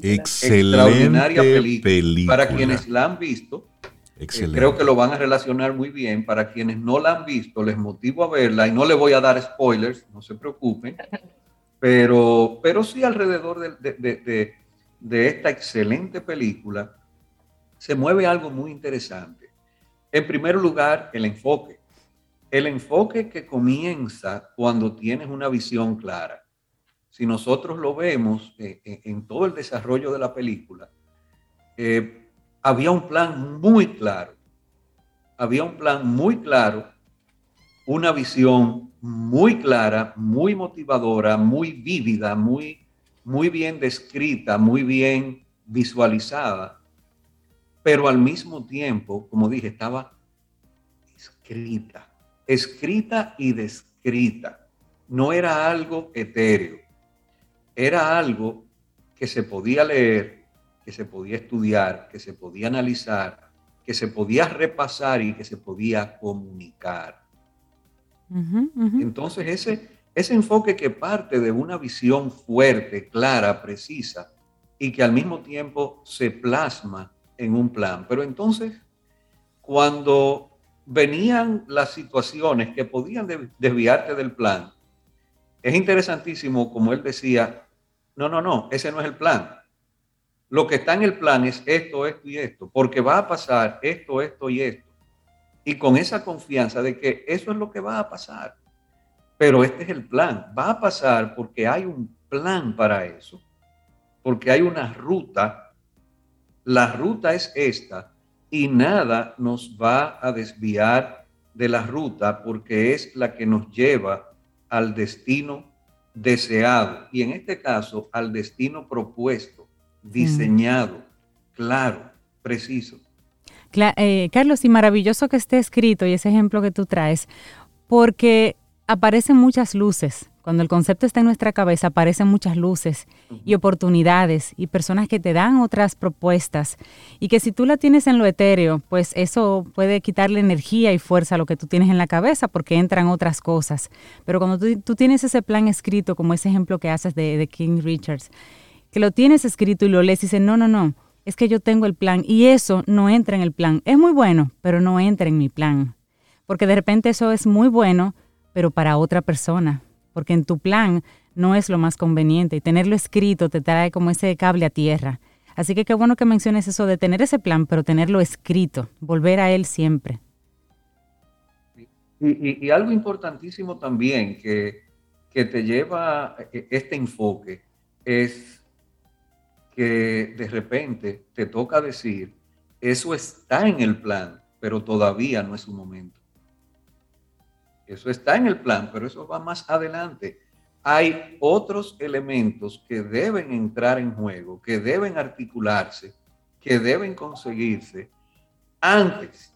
Excelente película. Para quienes la han visto, eh, creo que lo van a relacionar muy bien. Para quienes no la han visto, les motivo a verla y no le voy a dar spoilers, no se preocupen. Pero, pero sí alrededor de, de esta excelente película se mueve algo muy interesante. En primer lugar, el enfoque. El enfoque que comienza cuando tienes una visión clara. Si nosotros lo vemos eh, en todo el desarrollo de la película, eh, había un plan muy claro, había un plan muy claro, una visión muy clara, muy motivadora, muy vívida, muy, muy bien descrita, muy bien visualizada, pero al mismo tiempo, como dije, estaba escrita, escrita y descrita. No era algo etéreo, era algo que se podía leer que se podía estudiar, que se podía analizar, que se podía repasar y que se podía comunicar. Entonces, ese, ese enfoque que parte de una visión fuerte, clara, precisa, y que al mismo tiempo se plasma en un plan. Pero entonces, cuando venían las situaciones que podían desviarte del plan, es interesantísimo, como él decía, no, no, no, ese no es el plan lo que está en el plan es esto, esto y esto, porque va a pasar esto, esto y esto. Y con esa confianza de que eso es lo que va a pasar. Pero este es el plan. Va a pasar porque hay un plan para eso, porque hay una ruta. La ruta es esta y nada nos va a desviar de la ruta porque es la que nos lleva al destino deseado y en este caso al destino propuesto diseñado, claro, preciso. Eh, Carlos, y maravilloso que esté escrito y ese ejemplo que tú traes, porque aparecen muchas luces. Cuando el concepto está en nuestra cabeza, aparecen muchas luces y oportunidades y personas que te dan otras propuestas. Y que si tú la tienes en lo etéreo, pues eso puede quitarle energía y fuerza a lo que tú tienes en la cabeza porque entran otras cosas. Pero cuando tú, tienes ese plan escrito, como ese ejemplo que haces de, de King Richards, que lo tienes escrito y lo lees y dices, no, no, no, es que yo tengo el plan y eso no entra en el plan. Es muy bueno, pero no entra en mi plan. Porque de repente eso es muy bueno, pero para otra persona. Porque en tu plan no es lo más conveniente y tenerlo escrito te trae como ese cable a tierra. Así que qué bueno que menciones eso de tener ese plan, pero tenerlo escrito, volver a él siempre. Y, algo importantísimo también que, que te lleva este enfoque es que de repente te toca decir, eso está en el plan, pero todavía no es su momento. Eso está en el plan, pero eso va más adelante. Hay otros elementos que deben entrar en juego, que deben articularse, que deben conseguirse antes.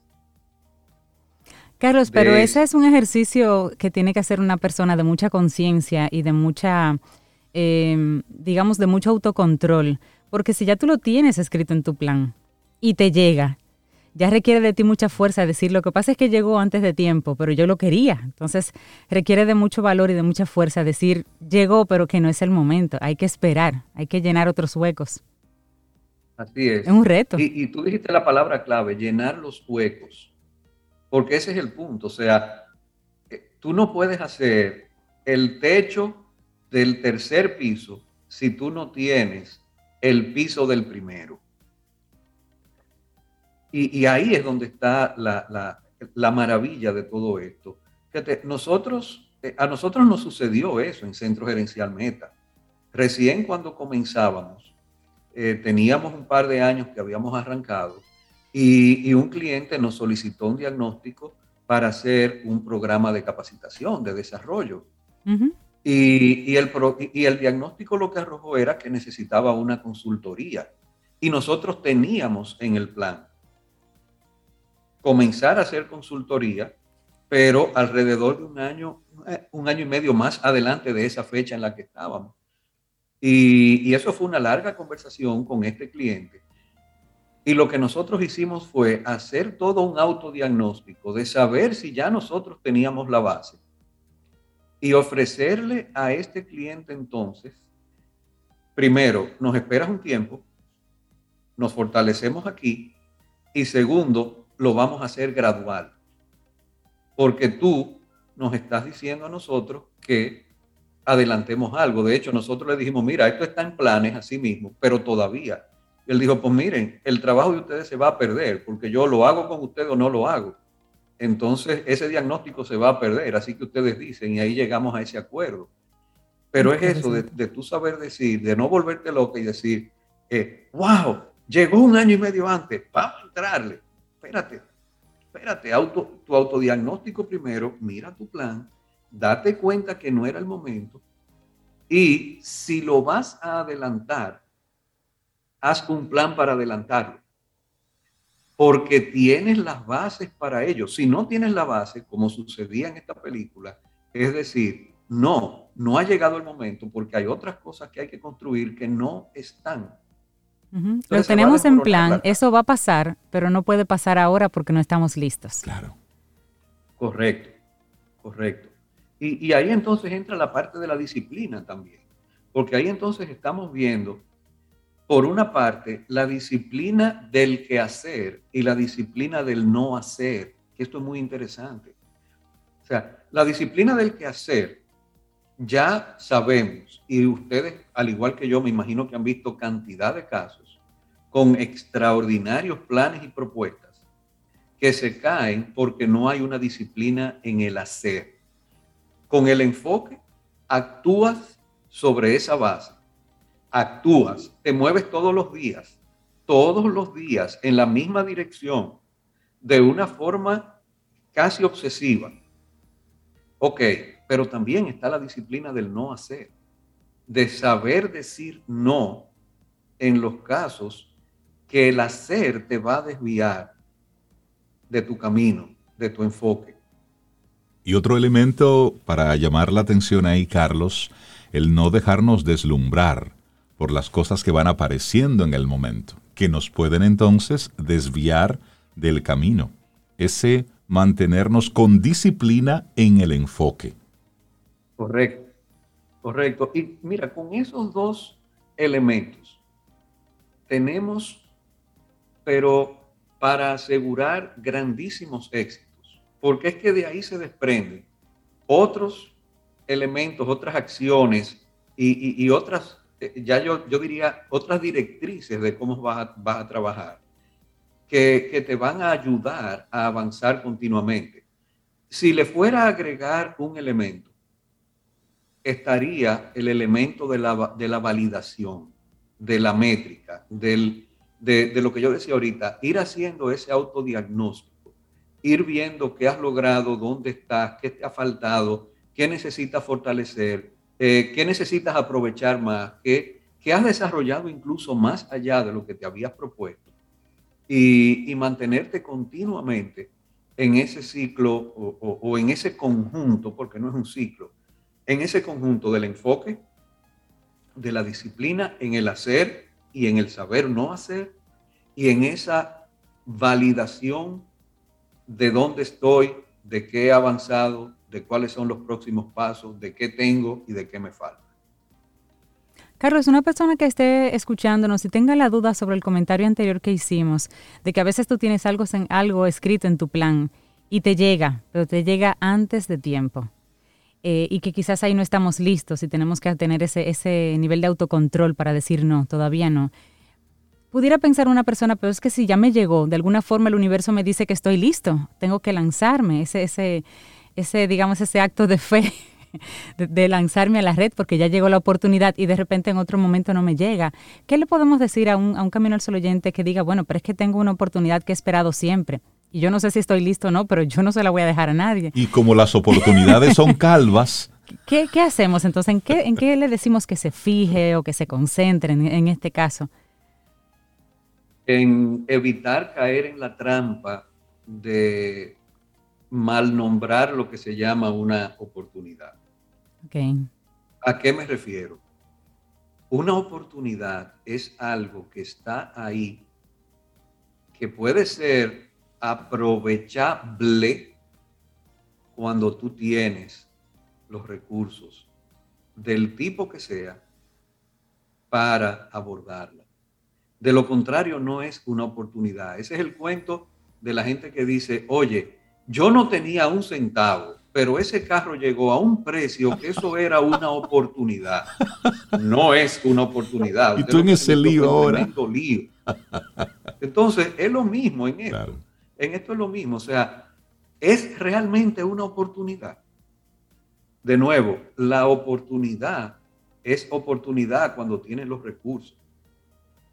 Carlos, pero ese es un ejercicio que tiene que hacer una persona de mucha conciencia y de mucha, em, digamos, de mucho autocontrol, porque si ya tú lo tienes escrito en tu plan y te llega, ya requiere de ti mucha fuerza decir, lo que pasa es que llegó antes de tiempo, pero yo lo quería. Entonces requiere de mucho valor y de mucha fuerza decir, llegó, pero que no es el momento. Hay que esperar, hay que llenar otros huecos. Así es. Es un reto. Y, y tú dijiste la palabra clave, llenar los huecos. Porque ese es el punto. O sea, eh, tú no puedes hacer el techo del tercer piso si tú no tienes el piso del primero. Y, ahí es donde está la, maravilla de todo esto. Fíjate, nosotros, eh, a nosotros nos sucedió eso en Centro Gerencial Meta. Recién cuando comenzábamos, eh, teníamos un par de años que habíamos arrancado y, un cliente nos solicitó un diagnóstico para hacer un programa de capacitación, de desarrollo. Y, el y diagnóstico lo que arrojó era que necesitaba una consultoría. Y nosotros teníamos en el plan comenzar a hacer consultoría, pero alrededor de un año, un año y medio más adelante de esa fecha en la que estábamos. Y, eso fue una larga conversación con este cliente. Y lo que nosotros hicimos fue hacer todo un autodiagnóstico de saber si ya nosotros teníamos la base y ofrecerle a este cliente entonces, primero, nos esperas un tiempo, nos fortalecemos aquí y segundo, lo vamos a hacer gradual. Porque tú nos estás diciendo a nosotros que adelantemos algo. De hecho, nosotros le dijimos, mira, esto está en planes así mismo, pero todavía. él dijo, pues miren, el trabajo de ustedes se va a perder, porque yo lo hago con ustedes o no lo hago. Entonces, ese diagnóstico se va a perder, así que ustedes dicen, y ahí llegamos a ese acuerdo. Pero es eso, de, de tú saber decir, de no volverte loca y decir, eh, wow, llegó un año y medio antes, vamos a entrarle espérate, espérate, auto, tu autodiagnóstico primero, mira tu plan, date cuenta que no era el momento y si lo vas a adelantar, haz un plan para adelantarlo. Porque tienes las bases para ello. Si no tienes la base, como sucedía en esta película, es decir, no, no ha llegado el momento porque hay otras cosas que hay que construir que no están lo tenemos en plan, eso va a pasar, pero no puede pasar ahora porque no estamos listos. Claro. Correcto, correcto. Y, y ahí entonces entra la parte de la disciplina también, porque ahí entonces estamos viendo, por una parte, la disciplina del que hacer y la disciplina del no hacer, esto es muy interesante. O sea, la disciplina del que hacer ya sabemos, y ustedes, al igual que yo, me imagino que han visto cantidad de casos con extraordinarios planes y propuestas que se caen porque no hay una disciplina en el hacer. Con el enfoque, actúas sobre esa base, actúas, te mueves todos los días, todos los días en la misma dirección, de una forma casi obsesiva. Ok, pero también está la disciplina del no hacer, de saber decir no en los casos que el hacer te va a desviar de tu camino, de tu enfoque. Y otro elemento para llamar la atención ahí, Carlos, el no dejarnos deslumbrar por las cosas que van apareciendo en el momento, que nos pueden entonces desviar del camino. Ese mantenernos con disciplina en el enfoque. Correcto, correcto. Y mira, con esos dos elementos tenemos, pero para asegurar grandísimos éxitos, porque es que de ahí se desprenden otros elementos, otras acciones y, otras, eh, ya yo, yo diría, otras directrices de cómo vas a, vas a trabajar, que, que te van a ayudar a avanzar continuamente. Si le fuera a agregar un elemento, estaría el elemento de la, de la validación, de la métrica, del, de, de, lo que yo decía ahorita, ir haciendo ese autodiagnóstico, ir viendo qué has logrado, dónde estás, qué te ha faltado, qué necesitas fortalecer, eh, qué necesitas aprovechar más, qué, qué, has desarrollado incluso más allá de lo que te habías propuesto y, y mantenerte continuamente en ese ciclo o, en ese conjunto, porque no es un ciclo, en ese conjunto del enfoque, de la disciplina en el hacer y en el saber no hacer, y en esa validación de dónde estoy, de qué he avanzado, de cuáles son los próximos pasos, de qué tengo y de qué me falta. Carlos, una persona que esté escuchándonos y tenga la duda sobre el comentario anterior que hicimos, de que a veces tú tienes algo, algo escrito en tu plan y te llega, pero te llega antes de tiempo. Eh, y que quizás ahí no estamos listos y tenemos que tener ese, ese nivel de autocontrol para decir no, todavía no. Pudiera pensar una persona, pero es que si ya me llegó, de alguna forma el universo me dice que estoy listo, tengo que lanzarme, ese, ese, ese digamos, ese acto de fe de, lanzarme a la red porque ya llegó la oportunidad y de repente en otro momento no me llega. ¿Qué le podemos decir a un, a un camino al sol oyente que diga, bueno, pero es que tengo una oportunidad que he esperado siempre? Y yo no sé si estoy listo o no, pero yo no se la voy a dejar a nadie. Y como las oportunidades son calvas. ¿Qué, qué hacemos entonces? ¿En qué, ¿En qué le decimos que se fije o que se concentre en, en este caso? En evitar caer en la trampa de mal nombrar lo que se llama una oportunidad. ¿A qué me refiero? Una oportunidad es algo que está ahí, que puede ser aprovechable cuando tú tienes los recursos del tipo que sea para abordarla. De lo contrario, no es una oportunidad. Ese es el cuento de la gente que dice, oye, yo no tenía un centavo, pero ese carro llegó a un precio que eso era una oportunidad. No es una oportunidad. y tú en ese lío ahora. Entonces, es lo mismo en esto. En esto es lo mismo. O sea, es realmente una oportunidad. De nuevo, la oportunidad es oportunidad cuando tienes los recursos.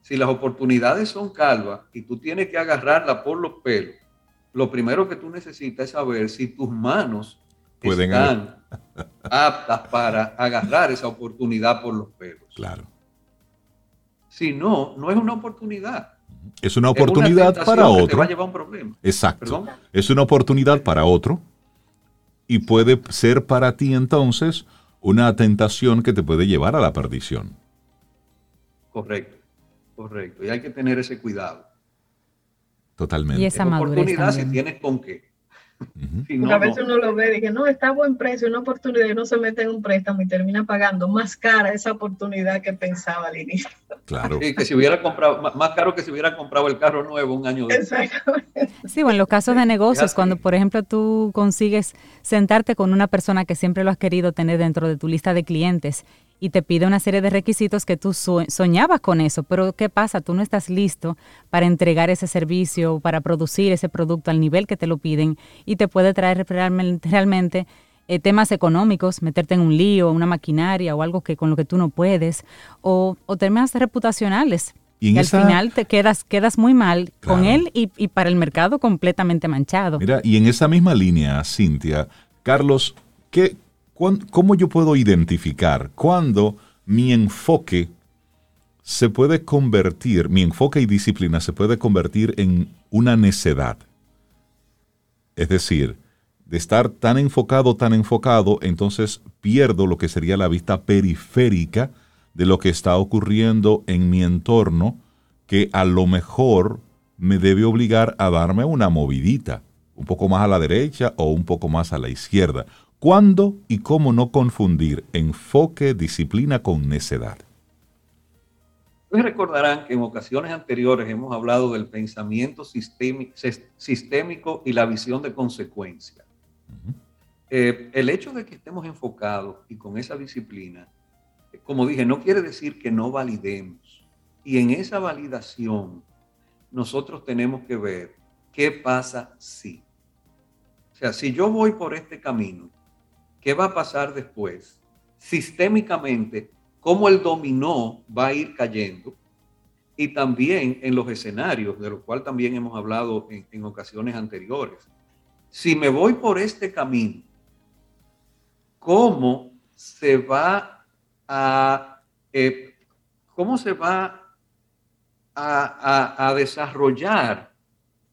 Si las oportunidades son calvas y tú tienes que agarrarla por los pelos, lo primero que tú necesitas es saber si tus manos Pueden están aptas para agarrar esa oportunidad por los pelos. Claro. Si no, no es una oportunidad. Es una oportunidad para otro. va a llevar un problema. Exacto. Es una oportunidad para otro y puede ser para ti entonces una tentación que te puede llevar a la perdición. Correcto, correcto. Y hay que tener ese cuidado. Totalmente. Y esa oportunidad si tienes con qué. Una vez uno lo ve y dije, no, está a buen precio, una oportunidad y uno se mete en un préstamo y termina pagando más cara esa oportunidad que pensaba al inicio. Claro. Sí, que si hubiera comprado, más caro que si hubiera comprado el carro nuevo un año después. Sí, bueno, en los casos de negocios, cuando por ejemplo tú consigues sentarte con una persona que siempre lo has querido tener dentro de tu lista de clientes y te pide una serie de requisitos que tú soñabas con eso, pero ¿qué pasa? Tú no estás listo para entregar ese servicio, para producir ese producto al nivel que te lo piden y te puede traer realmente, eh, temas económicos, meterte en un lío, una maquinaria o algo que con lo que tú no puedes, o, temas reputacionales. Y, al final te quedas, quedas muy mal con él y, y para el mercado completamente manchado. Mira, y en esa misma línea, Cintia, Carlos, ¿qué, ¿Cómo yo puedo identificar cuando mi enfoque se puede convertir, mi enfoque y disciplina se puede convertir en una necedad? Es decir, de estar tan enfocado, tan enfocado, entonces pierdo lo que sería la vista periférica de lo que está ocurriendo en mi entorno, que a lo mejor me debe obligar a darme una movidita, un poco más a la derecha o un poco más a la izquierda, ¿Cuándo y cómo no confundir enfoque, disciplina con necedad? Ustedes recordarán que en ocasiones anteriores hemos hablado del pensamiento sistémico y la visión de consecuencia. Eh, el hecho de que estemos enfocados y con esa disciplina, como dije, no quiere decir que no validemos. Y en esa validación, nosotros tenemos que ver qué pasa si. O sea, si yo voy por este camino qué va a pasar después, sistémicamente, cómo el dominó va a ir cayendo y también en los escenarios, de lo cual también hemos hablado en, ocasiones anteriores. Si me voy por este camino, ¿cómo se va a, eh, cómo se va a, a desarrollar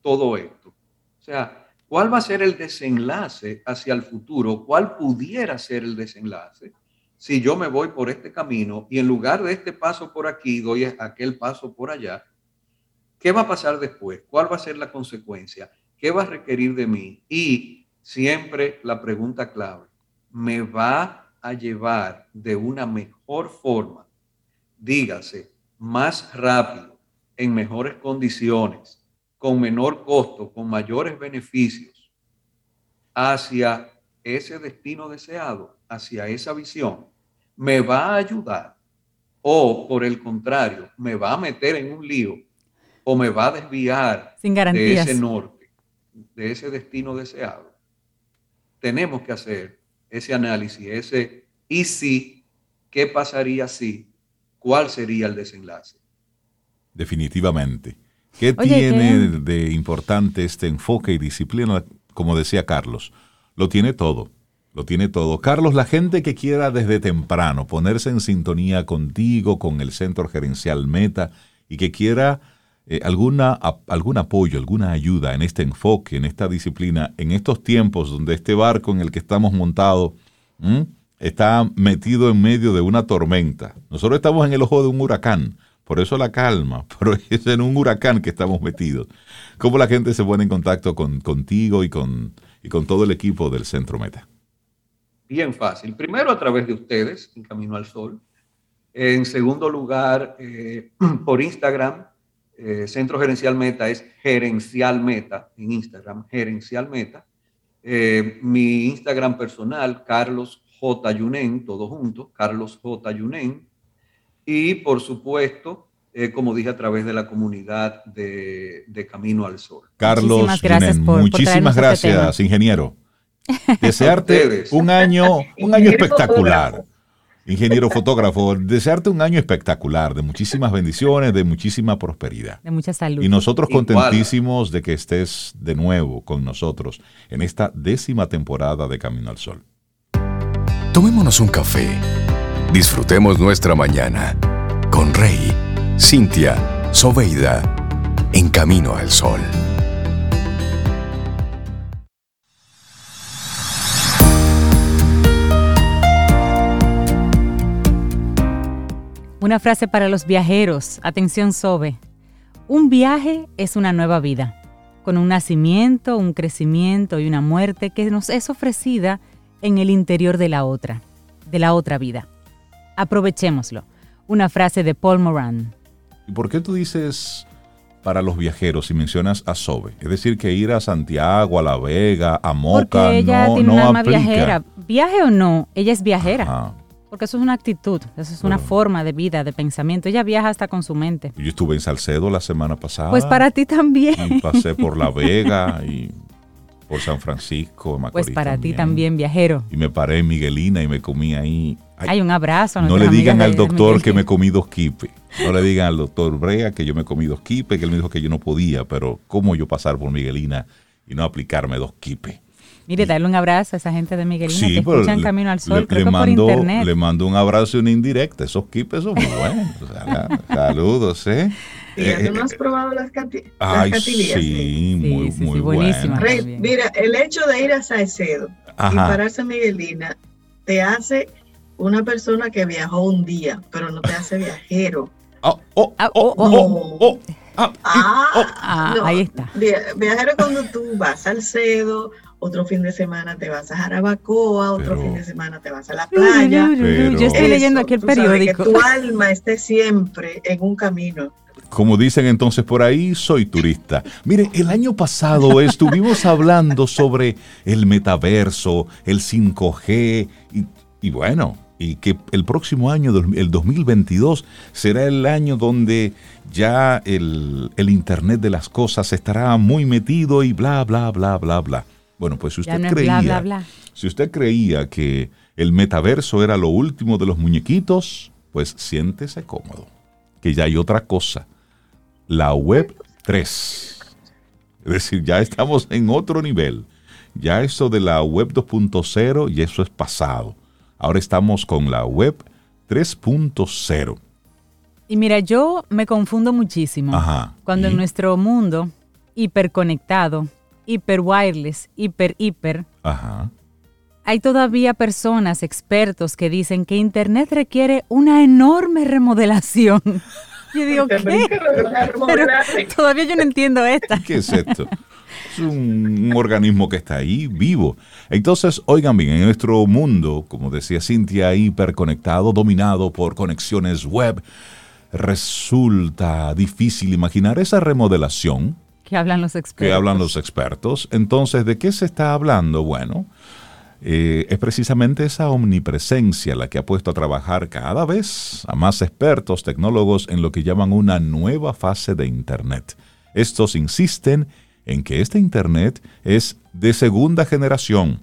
todo esto? O sea, ¿Cuál va a ser el desenlace hacia el futuro? ¿Cuál pudiera ser el desenlace si yo me voy por este camino y en lugar de este paso por aquí doy aquel paso por allá? ¿Qué va a pasar después? ¿Cuál va a ser la consecuencia? ¿Qué va a requerir de mí? Y siempre la pregunta clave, ¿me va a llevar de una mejor forma? Dígase, más rápido, en mejores condiciones, con menor costo, con mayores beneficios, hacia ese destino deseado, hacia esa visión, me va a ayudar o por el contrario, me va a meter en un lío o me va a desviar de ese norte, de ese destino deseado. Tenemos que hacer ese análisis, ese y si, ¿qué pasaría si? ¿Cuál sería el desenlace? Definitivamente. ¿Qué tiene de importante este enfoque y disciplina? Como decía Carlos, lo tiene todo, lo tiene todo. Carlos, la gente que quiera desde temprano ponerse en sintonía contigo, con el Centro Gerencial Meta, y que quiera eh, alguna, algún apoyo, alguna ayuda en este enfoque, en esta disciplina, en estos tiempos donde este barco en el que estamos montados está metido en medio de una tormenta. Nosotros estamos en el ojo de un huracán. Por eso la calma, pero es en un huracán que estamos metidos. ¿Cómo la gente se pone en contacto con, contigo y con, y con todo el equipo del Centro Meta? Bien fácil. Primero a través de ustedes, en Camino al Sol. En segundo lugar, eh, por Instagram, eh, Centro Gerencial Meta es Gerencial Meta en Instagram, Gerencial Meta. Eh, mi Instagram personal, Carlos J. Yunen, todo junto, Carlos J. Yunen y por supuesto, eh, como dije, a través de la comunidad de, Camino al Sol. Carlos, muchísimas gracias, muchísimas este gracias ingeniero. Desearte un año, un año espectacular. Ingeniero fotógrafo, desearte un año espectacular, de muchísimas bendiciones, de muchísima prosperidad. De mucha salud. Y nosotros contentísimos de que estés de nuevo con nosotros en esta décima temporada de Camino al Sol. Tomémonos un café Disfrutemos nuestra mañana con Rey, Cintia, Soveida, en camino al sol. Una frase para los viajeros. Atención, Sobe. Un viaje es una nueva vida, con un nacimiento, un crecimiento y una muerte que nos es ofrecida en el interior de la otra, de la otra vida. Aprovechémoslo. Una frase de Paul Moran. ¿Y por qué tú dices para los viajeros si mencionas a Sobe? Es decir, que ir a Santiago, a La Vega, a Moca, Porque ella tiene un alma viajera. Viaje o no, ella es viajera. Porque eso es una actitud, eso es una forma de vida, de pensamiento. Ella viaja hasta con su mente. Yo estuve en Salcedo la semana pasada. Pues para ti también. Y pasé por La Vega y por San Francisco, Pues para ti también, viajero. Y me paré en Miguelina y me comí ahí. Hay un abrazo. no le digan al doctor que me comí dos quipes. No le digan al doctor Brea que yo me comí dos quipes, que él me dijo que yo no podía, pero ¿cómo yo pasar por Miguelina y no aplicarme dos quipes? Mire, darle un abrazo a esa gente de Miguelina que escuchan Camino al Sol, le, creo que mando, por internet. Le mando un abrazo y una indirecta. Esos quipes son muy buenos. saludos, ¿eh? ¿Y eh, no has probado las, cati ay, Sí, muy, muy buenísimas. Mira, el hecho de ir a Salcedo y pararse a Miguelina te hace una persona que viajó un día, pero no te hace viajero. Oh, oh, ah, oh, oh, oh, ah, ah ahí está. Viajero cuando tú vas al Salcedo, otro fin de semana te vas a Jarabacoa, otro fin de semana te vas a la playa. Yo estoy leyendo aquí el periódico. que tu alma esté siempre en un camino. Como dicen entonces por ahí, soy turista. Miren, el año pasado estuvimos hablando sobre el metaverso, el 5G y, bueno, y que el próximo año, el 2022, será el año donde ya el, el Internet de las cosas estará muy metido y bla, bla, bla, bla, bla. Bueno, pues si usted creía, si usted creía que el metaverso era lo último de los muñequitos, pues siéntese cómodo, que ya hay otra cosa, la web 3. Es decir, ya estamos en otro nivel. Ya eso de la web 2.0 y eso es pasado. Ahora estamos con la web 3.0. Y mira, yo me confundo muchísimo cuando en nuestro mundo hiperconectado hiper wireless, hiper hiper, hay todavía personas, expertos, que dicen que Internet requiere una enorme remodelación. Yo digo, ¿qué? todavía yo no entiendo esta. ¿Qué es esto? Es un, organismo que está ahí, vivo. Entonces, oigan bien, en nuestro mundo, como decía Cintia, hiperconectado, dominado por conexiones web, resulta difícil imaginar esa remodelación. Que hablan los expertos. Que hablan los expertos. Entonces, ¿de qué se está hablando? Bueno, eh, es precisamente esa omnipresencia la que ha puesto a trabajar cada vez a más expertos, tecnólogos en lo que llaman una nueva fase de Internet. Estos insisten en que este Internet es de segunda generación,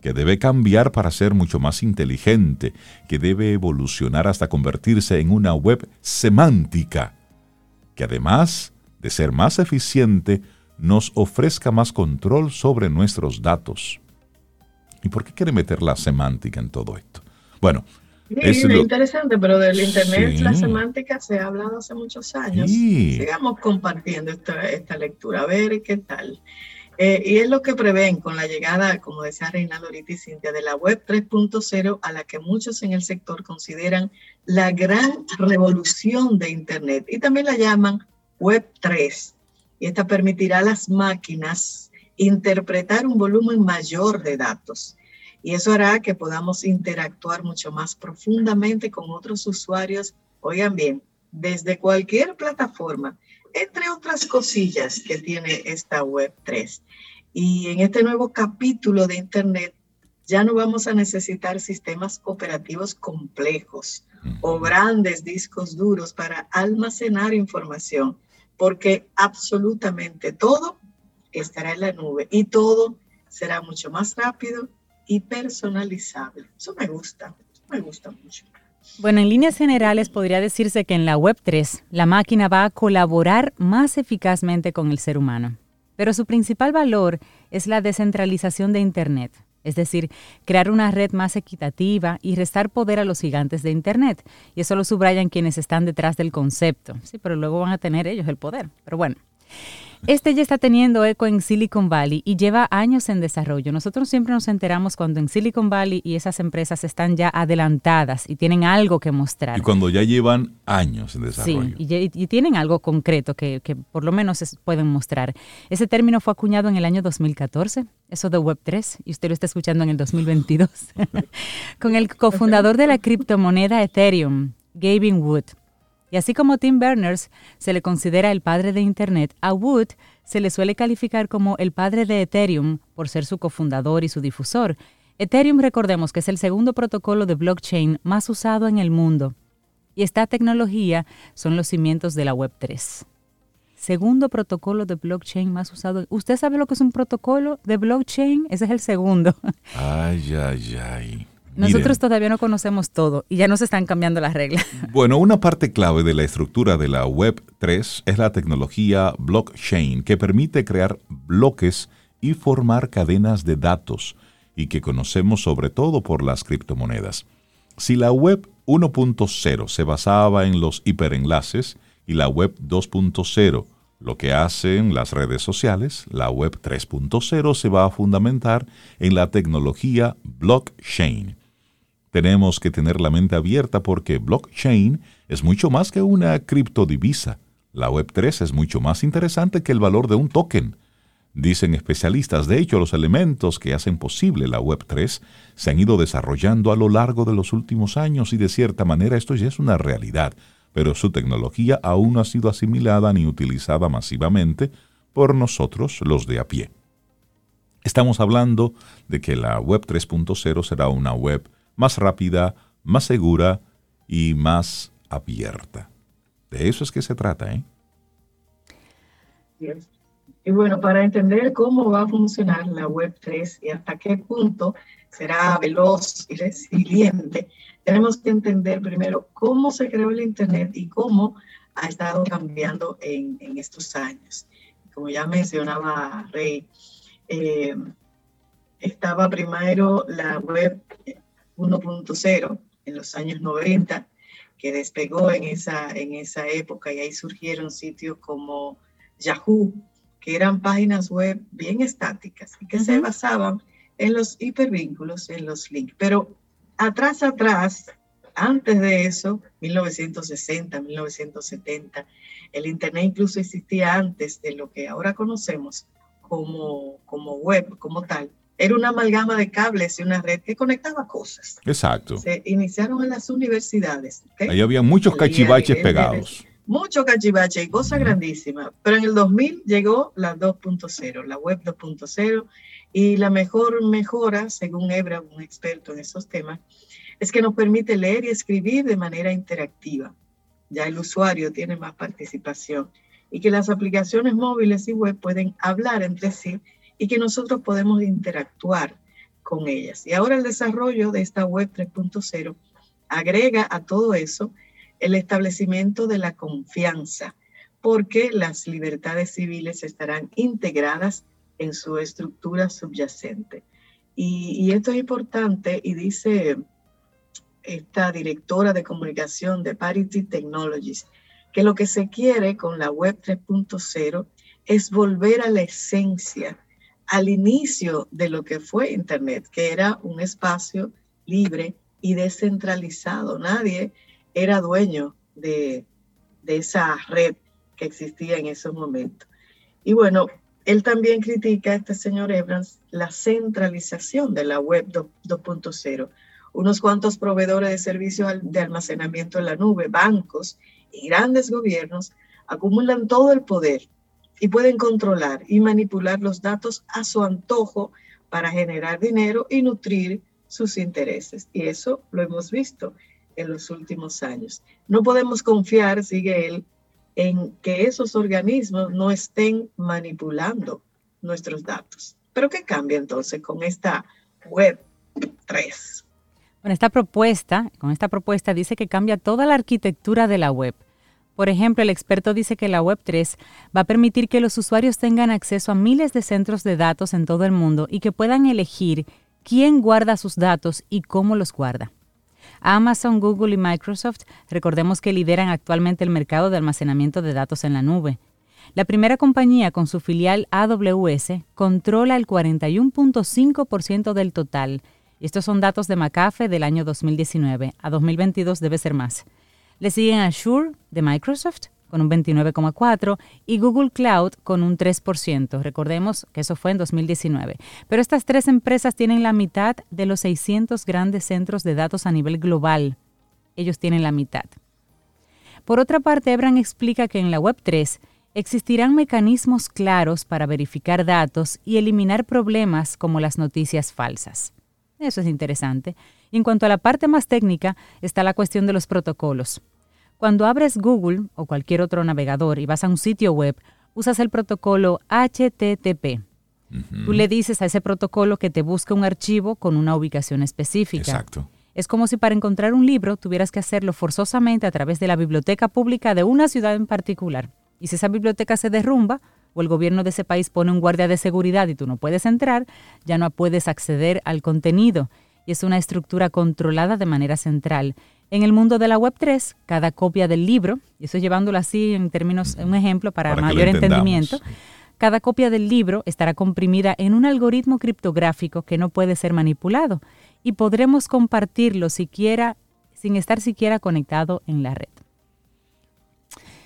que debe cambiar para ser mucho más inteligente, que debe evolucionar hasta convertirse en una web semántica, que además de ser más eficiente, nos ofrezca más control sobre nuestros datos. ¿Y por qué quiere meter la semántica en todo esto? Bueno, es interesante, pero del Internet la semántica se ha hablado hace muchos años. Sigamos compartiendo esta, lectura, a ver qué tal. Eh, y es lo que prevén con la llegada, como decía Reina Lorita y Cintia, de la web 3.0 a la que muchos en el sector consideran la gran revolución de Internet y también la llaman web 3. Y esta permitirá a las máquinas interpretar un volumen mayor de datos. Y eso hará que podamos interactuar mucho más profundamente con otros usuarios, oigan bien, desde cualquier plataforma, entre otras cosillas que tiene esta Web 3. Y en este nuevo capítulo de Internet ya no vamos a necesitar sistemas operativos complejos o grandes discos duros para almacenar información, porque absolutamente todo estará en la nube y todo será mucho más rápido y personalizable. Eso me gusta, me gusta mucho. Bueno, en líneas generales podría decirse que en la Web 3 la máquina va a colaborar más eficazmente con el ser humano, pero su principal valor es la descentralización de Internet, es decir, crear una red más equitativa y restar poder a los gigantes de Internet. Y eso lo subrayan quienes están detrás del concepto, sí, pero luego van a tener ellos el poder. Pero bueno. Este ya está teniendo eco en Silicon Valley y lleva años en desarrollo. Nosotros siempre nos enteramos cuando en Silicon Valley y esas empresas están ya adelantadas y tienen algo que mostrar. Y cuando ya llevan años en desarrollo. Sí, y, tienen algo concreto que, por lo menos pueden mostrar. Ese término fue acuñado en el año 2014, eso de Web3, y usted lo está escuchando en el 2022, con el cofundador de la criptomoneda Ethereum, Gavin Wood. Y así como Tim Berners se le considera el padre de Internet, a Wood se le suele calificar como el padre de Ethereum por ser su cofundador y su difusor. Ethereum, recordemos que es el segundo protocolo de blockchain más usado en el mundo. Y esta tecnología son los cimientos de la Web3. Segundo protocolo de blockchain más usado. ¿Usted sabe lo que es un protocolo de blockchain? Ese es el segundo. Ay, ay, ay. Nosotros todavía no conocemos todo y ya nos están cambiando las reglas. Bueno, una parte clave de la estructura de la Web 3 es la tecnología blockchain, que permite crear bloques y formar cadenas de datos y que conocemos sobre todo por las criptomonedas. Si la Web 1.0 se basaba en los hiperenlaces y la Web 2.0 lo que hacen las redes sociales, la Web 3.0 se va a fundamentar en la tecnología blockchain tenemos que tener la mente abierta porque blockchain es mucho más que una criptodivisa. La Web3 es mucho más interesante que el valor de un token. Dicen especialistas, de hecho, los elementos que hacen posible la Web3 se han ido desarrollando a lo largo de los últimos años y de cierta manera esto ya es una realidad, pero su tecnología aún no ha sido asimilada ni utilizada masivamente por nosotros los de a pie. Estamos hablando de que la Web 3.0 será una web más rápida, más segura y más abierta. De eso es que se trata, ¿eh? Y bueno, para entender cómo va a funcionar la Web 3 y hasta qué punto será veloz y resiliente, tenemos que entender primero cómo se creó el Internet y cómo ha estado cambiando en, estos años. Como ya mencionaba Rey, eh, estaba primero la web 1.0 en los años 90, que despegó en esa, en esa época y ahí surgieron sitios como Yahoo, que eran páginas web bien estáticas y que se basaban en los hipervínculos, en los links. Pero atrás, atrás, antes de eso, 1960, 1970, el Internet incluso existía antes de lo que ahora conocemos como, como web, como tal. Era una amalgama de cables y una red que conectaba cosas. Exacto. Se iniciaron en las universidades. Ahí había muchos cachivaches pegados. Mucho cachivache y cosa grandísima. Pero en el 2000 llegó la 2.0, la web 2.0, y la mejor mejora, según Ebra, un experto en esos temas, es que nos permite leer y escribir de manera interactiva. Ya el usuario tiene más participación y que las aplicaciones móviles y web pueden hablar entre sí y que nosotros podemos interactuar con ellas. Y ahora el desarrollo de esta web 3.0 agrega a todo eso el establecimiento de la confianza, porque las libertades civiles estarán integradas en su estructura subyacente. Y, esto es importante y dice esta directora de comunicación de Parity Technologies, que lo que se quiere con la web 3.0 es volver a la esencia, al inicio de lo que fue Internet, que era un espacio libre y descentralizado. Nadie era dueño de, esa red que existía en esos momentos. Y bueno, él también critica, este señor Evans, la centralización de la web 2.0. Unos cuantos proveedores de servicios de almacenamiento en la nube, bancos y grandes gobiernos acumulan todo el poder y pueden controlar y manipular los datos a su antojo para generar dinero y nutrir sus intereses. Y eso lo hemos visto en los últimos años. No podemos confiar, sigue él, en que esos organismos no estén manipulando nuestros datos. Pero ¿qué cambia entonces con esta web 3? Bueno, esta propuesta, con esta propuesta dice que cambia toda la arquitectura de la web. Por ejemplo, el experto dice que la Web 3 va a permitir que los usuarios tengan acceso a miles de centros de datos en todo el mundo y que puedan elegir quién guarda sus datos y cómo los guarda. Amazon, Google y Microsoft, recordemos que lideran actualmente el mercado de almacenamiento de datos en la nube. La primera compañía con su filial AWS controla el 41.5% del total. Estos son datos de McAfee del año 2019. A 2022 debe ser más. Le siguen Azure de Microsoft, con un 29,4% y Google Cloud con un 3%. Recordemos que eso fue en 2019. Pero estas tres empresas tienen la mitad de los 600 grandes centros de datos a nivel global. Ellos tienen la mitad. Por otra parte, Ebran explica que en la Web3 existirán mecanismos claros para verificar datos y eliminar problemas como las noticias falsas. Eso es interesante. Y en cuanto a la parte más técnica, está la cuestión de los protocolos. Cuando abres Google o cualquier otro navegador y vas a un sitio web, usas el protocolo HTTP. Tú le dices a ese protocolo que te busque un archivo con una ubicación específica. Exacto. Es como si para encontrar un libro tuvieras que hacerlo forzosamente a través de la biblioteca pública de una ciudad en particular. Y si esa biblioteca se derrumba o el gobierno de ese país pone un guardia de seguridad y tú no puedes entrar, ya no puedes acceder al contenido. Y es una estructura controlada de manera central. En el mundo de la Web3, cada copia del libro, y eso llevándolo así en términos, un ejemplo para, mayor entendimiento, cada copia del libro estará comprimida en un algoritmo criptográfico que no puede ser manipulado y podremos compartirlo siquiera, sin estar siquiera conectado en la red.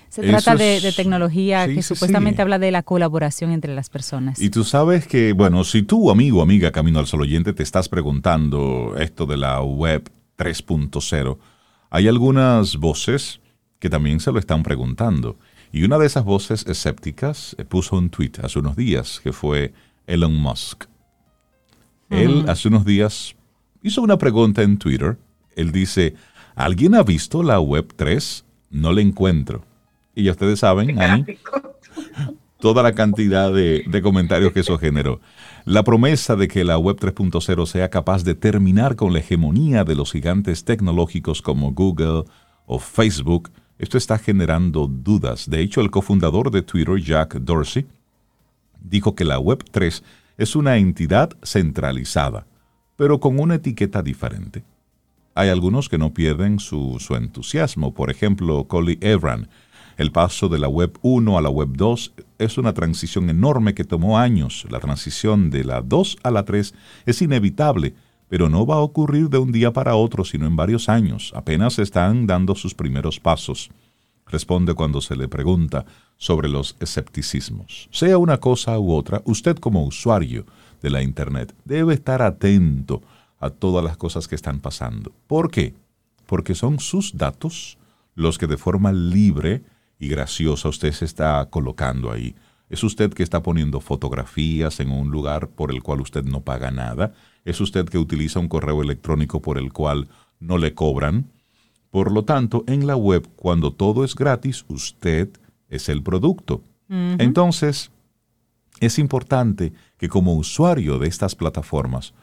Se trata de, tecnología que supuestamente habla de la colaboración entre las personas. Y tú sabes que, bueno, si tú, amigo o amiga Camino al Sol Oyente, te estás preguntando esto de la web 3.0, hay algunas voces que también se lo están preguntando. Y una de esas voces escépticas eh, puso un tweet hace unos días, que fue Elon Musk. Él hace unos días hizo una pregunta en Twitter. Él dice, ¿alguien ha visto la web 3? No la encuentro. Y ya ustedes saben, ahí, toda la cantidad de, de comentarios que eso generó. La promesa de que la Web 3.0 sea capaz de terminar con la hegemonía de los gigantes tecnológicos como Google o Facebook, esto está generando dudas. De hecho, el cofundador de Twitter, Jack Dorsey, dijo que la Web 3 es una entidad centralizada, pero con una etiqueta diferente. Hay algunos que no pierden su, entusiasmo. Por ejemplo, Collie Evran, El paso de la web 1 a la web 2 es una transición enorme que tomó años. La transición de la 2 a la 3 es inevitable, pero no va a ocurrir de un día para otro, sino en varios años. Apenas están dando sus primeros pasos. Responde cuando se le pregunta sobre los escepticismos. Sea una cosa u otra, usted como usuario de la Internet debe estar atento a todas las cosas que están pasando. ¿Por qué? Porque son sus datos los que de forma libre y graciosa usted se está colocando ahí. Es usted que está poniendo fotografías en un lugar por el cual usted no paga nada. Es usted que utiliza un correo electrónico por el cual no le cobran. Por lo tanto, en la web, cuando todo es gratis, usted es el producto. Entonces, es importante que como usuario de estas plataformas,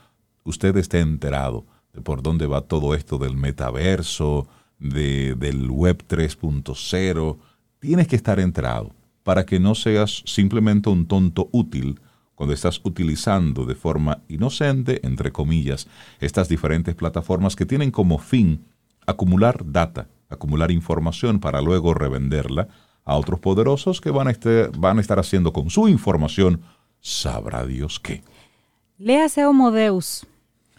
usted esté enterado de por dónde va todo esto del metaverso, de, del web 3.0. Tienes que estar enterado para que no seas simplemente un tonto útil cuando estás utilizando de forma inocente, entre comillas, estas diferentes plataformas que tienen como fin acumular data, acumular información para luego revenderla a otros poderosos que van a, a estar haciendo con su información, sabrá Dios qué. Léase Homo Deus.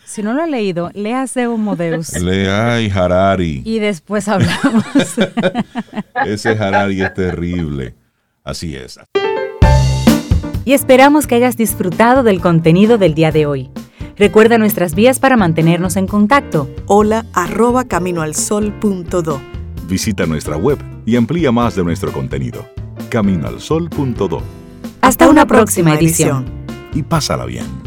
Si no lo ha leído, léase Homo Deus. Lea y Harari. Y después hablamos. Ese Harari es terrible. Así es. Y esperamos que hayas disfrutado del contenido del día de hoy. Recuerda nuestras vías para mantenernos en contacto. Hola arroba caminoalsol.do. Visita nuestra web y amplía más de nuestro contenido. Caminoalsol.do. Hasta, una, próxima, edición. Y pásala bien.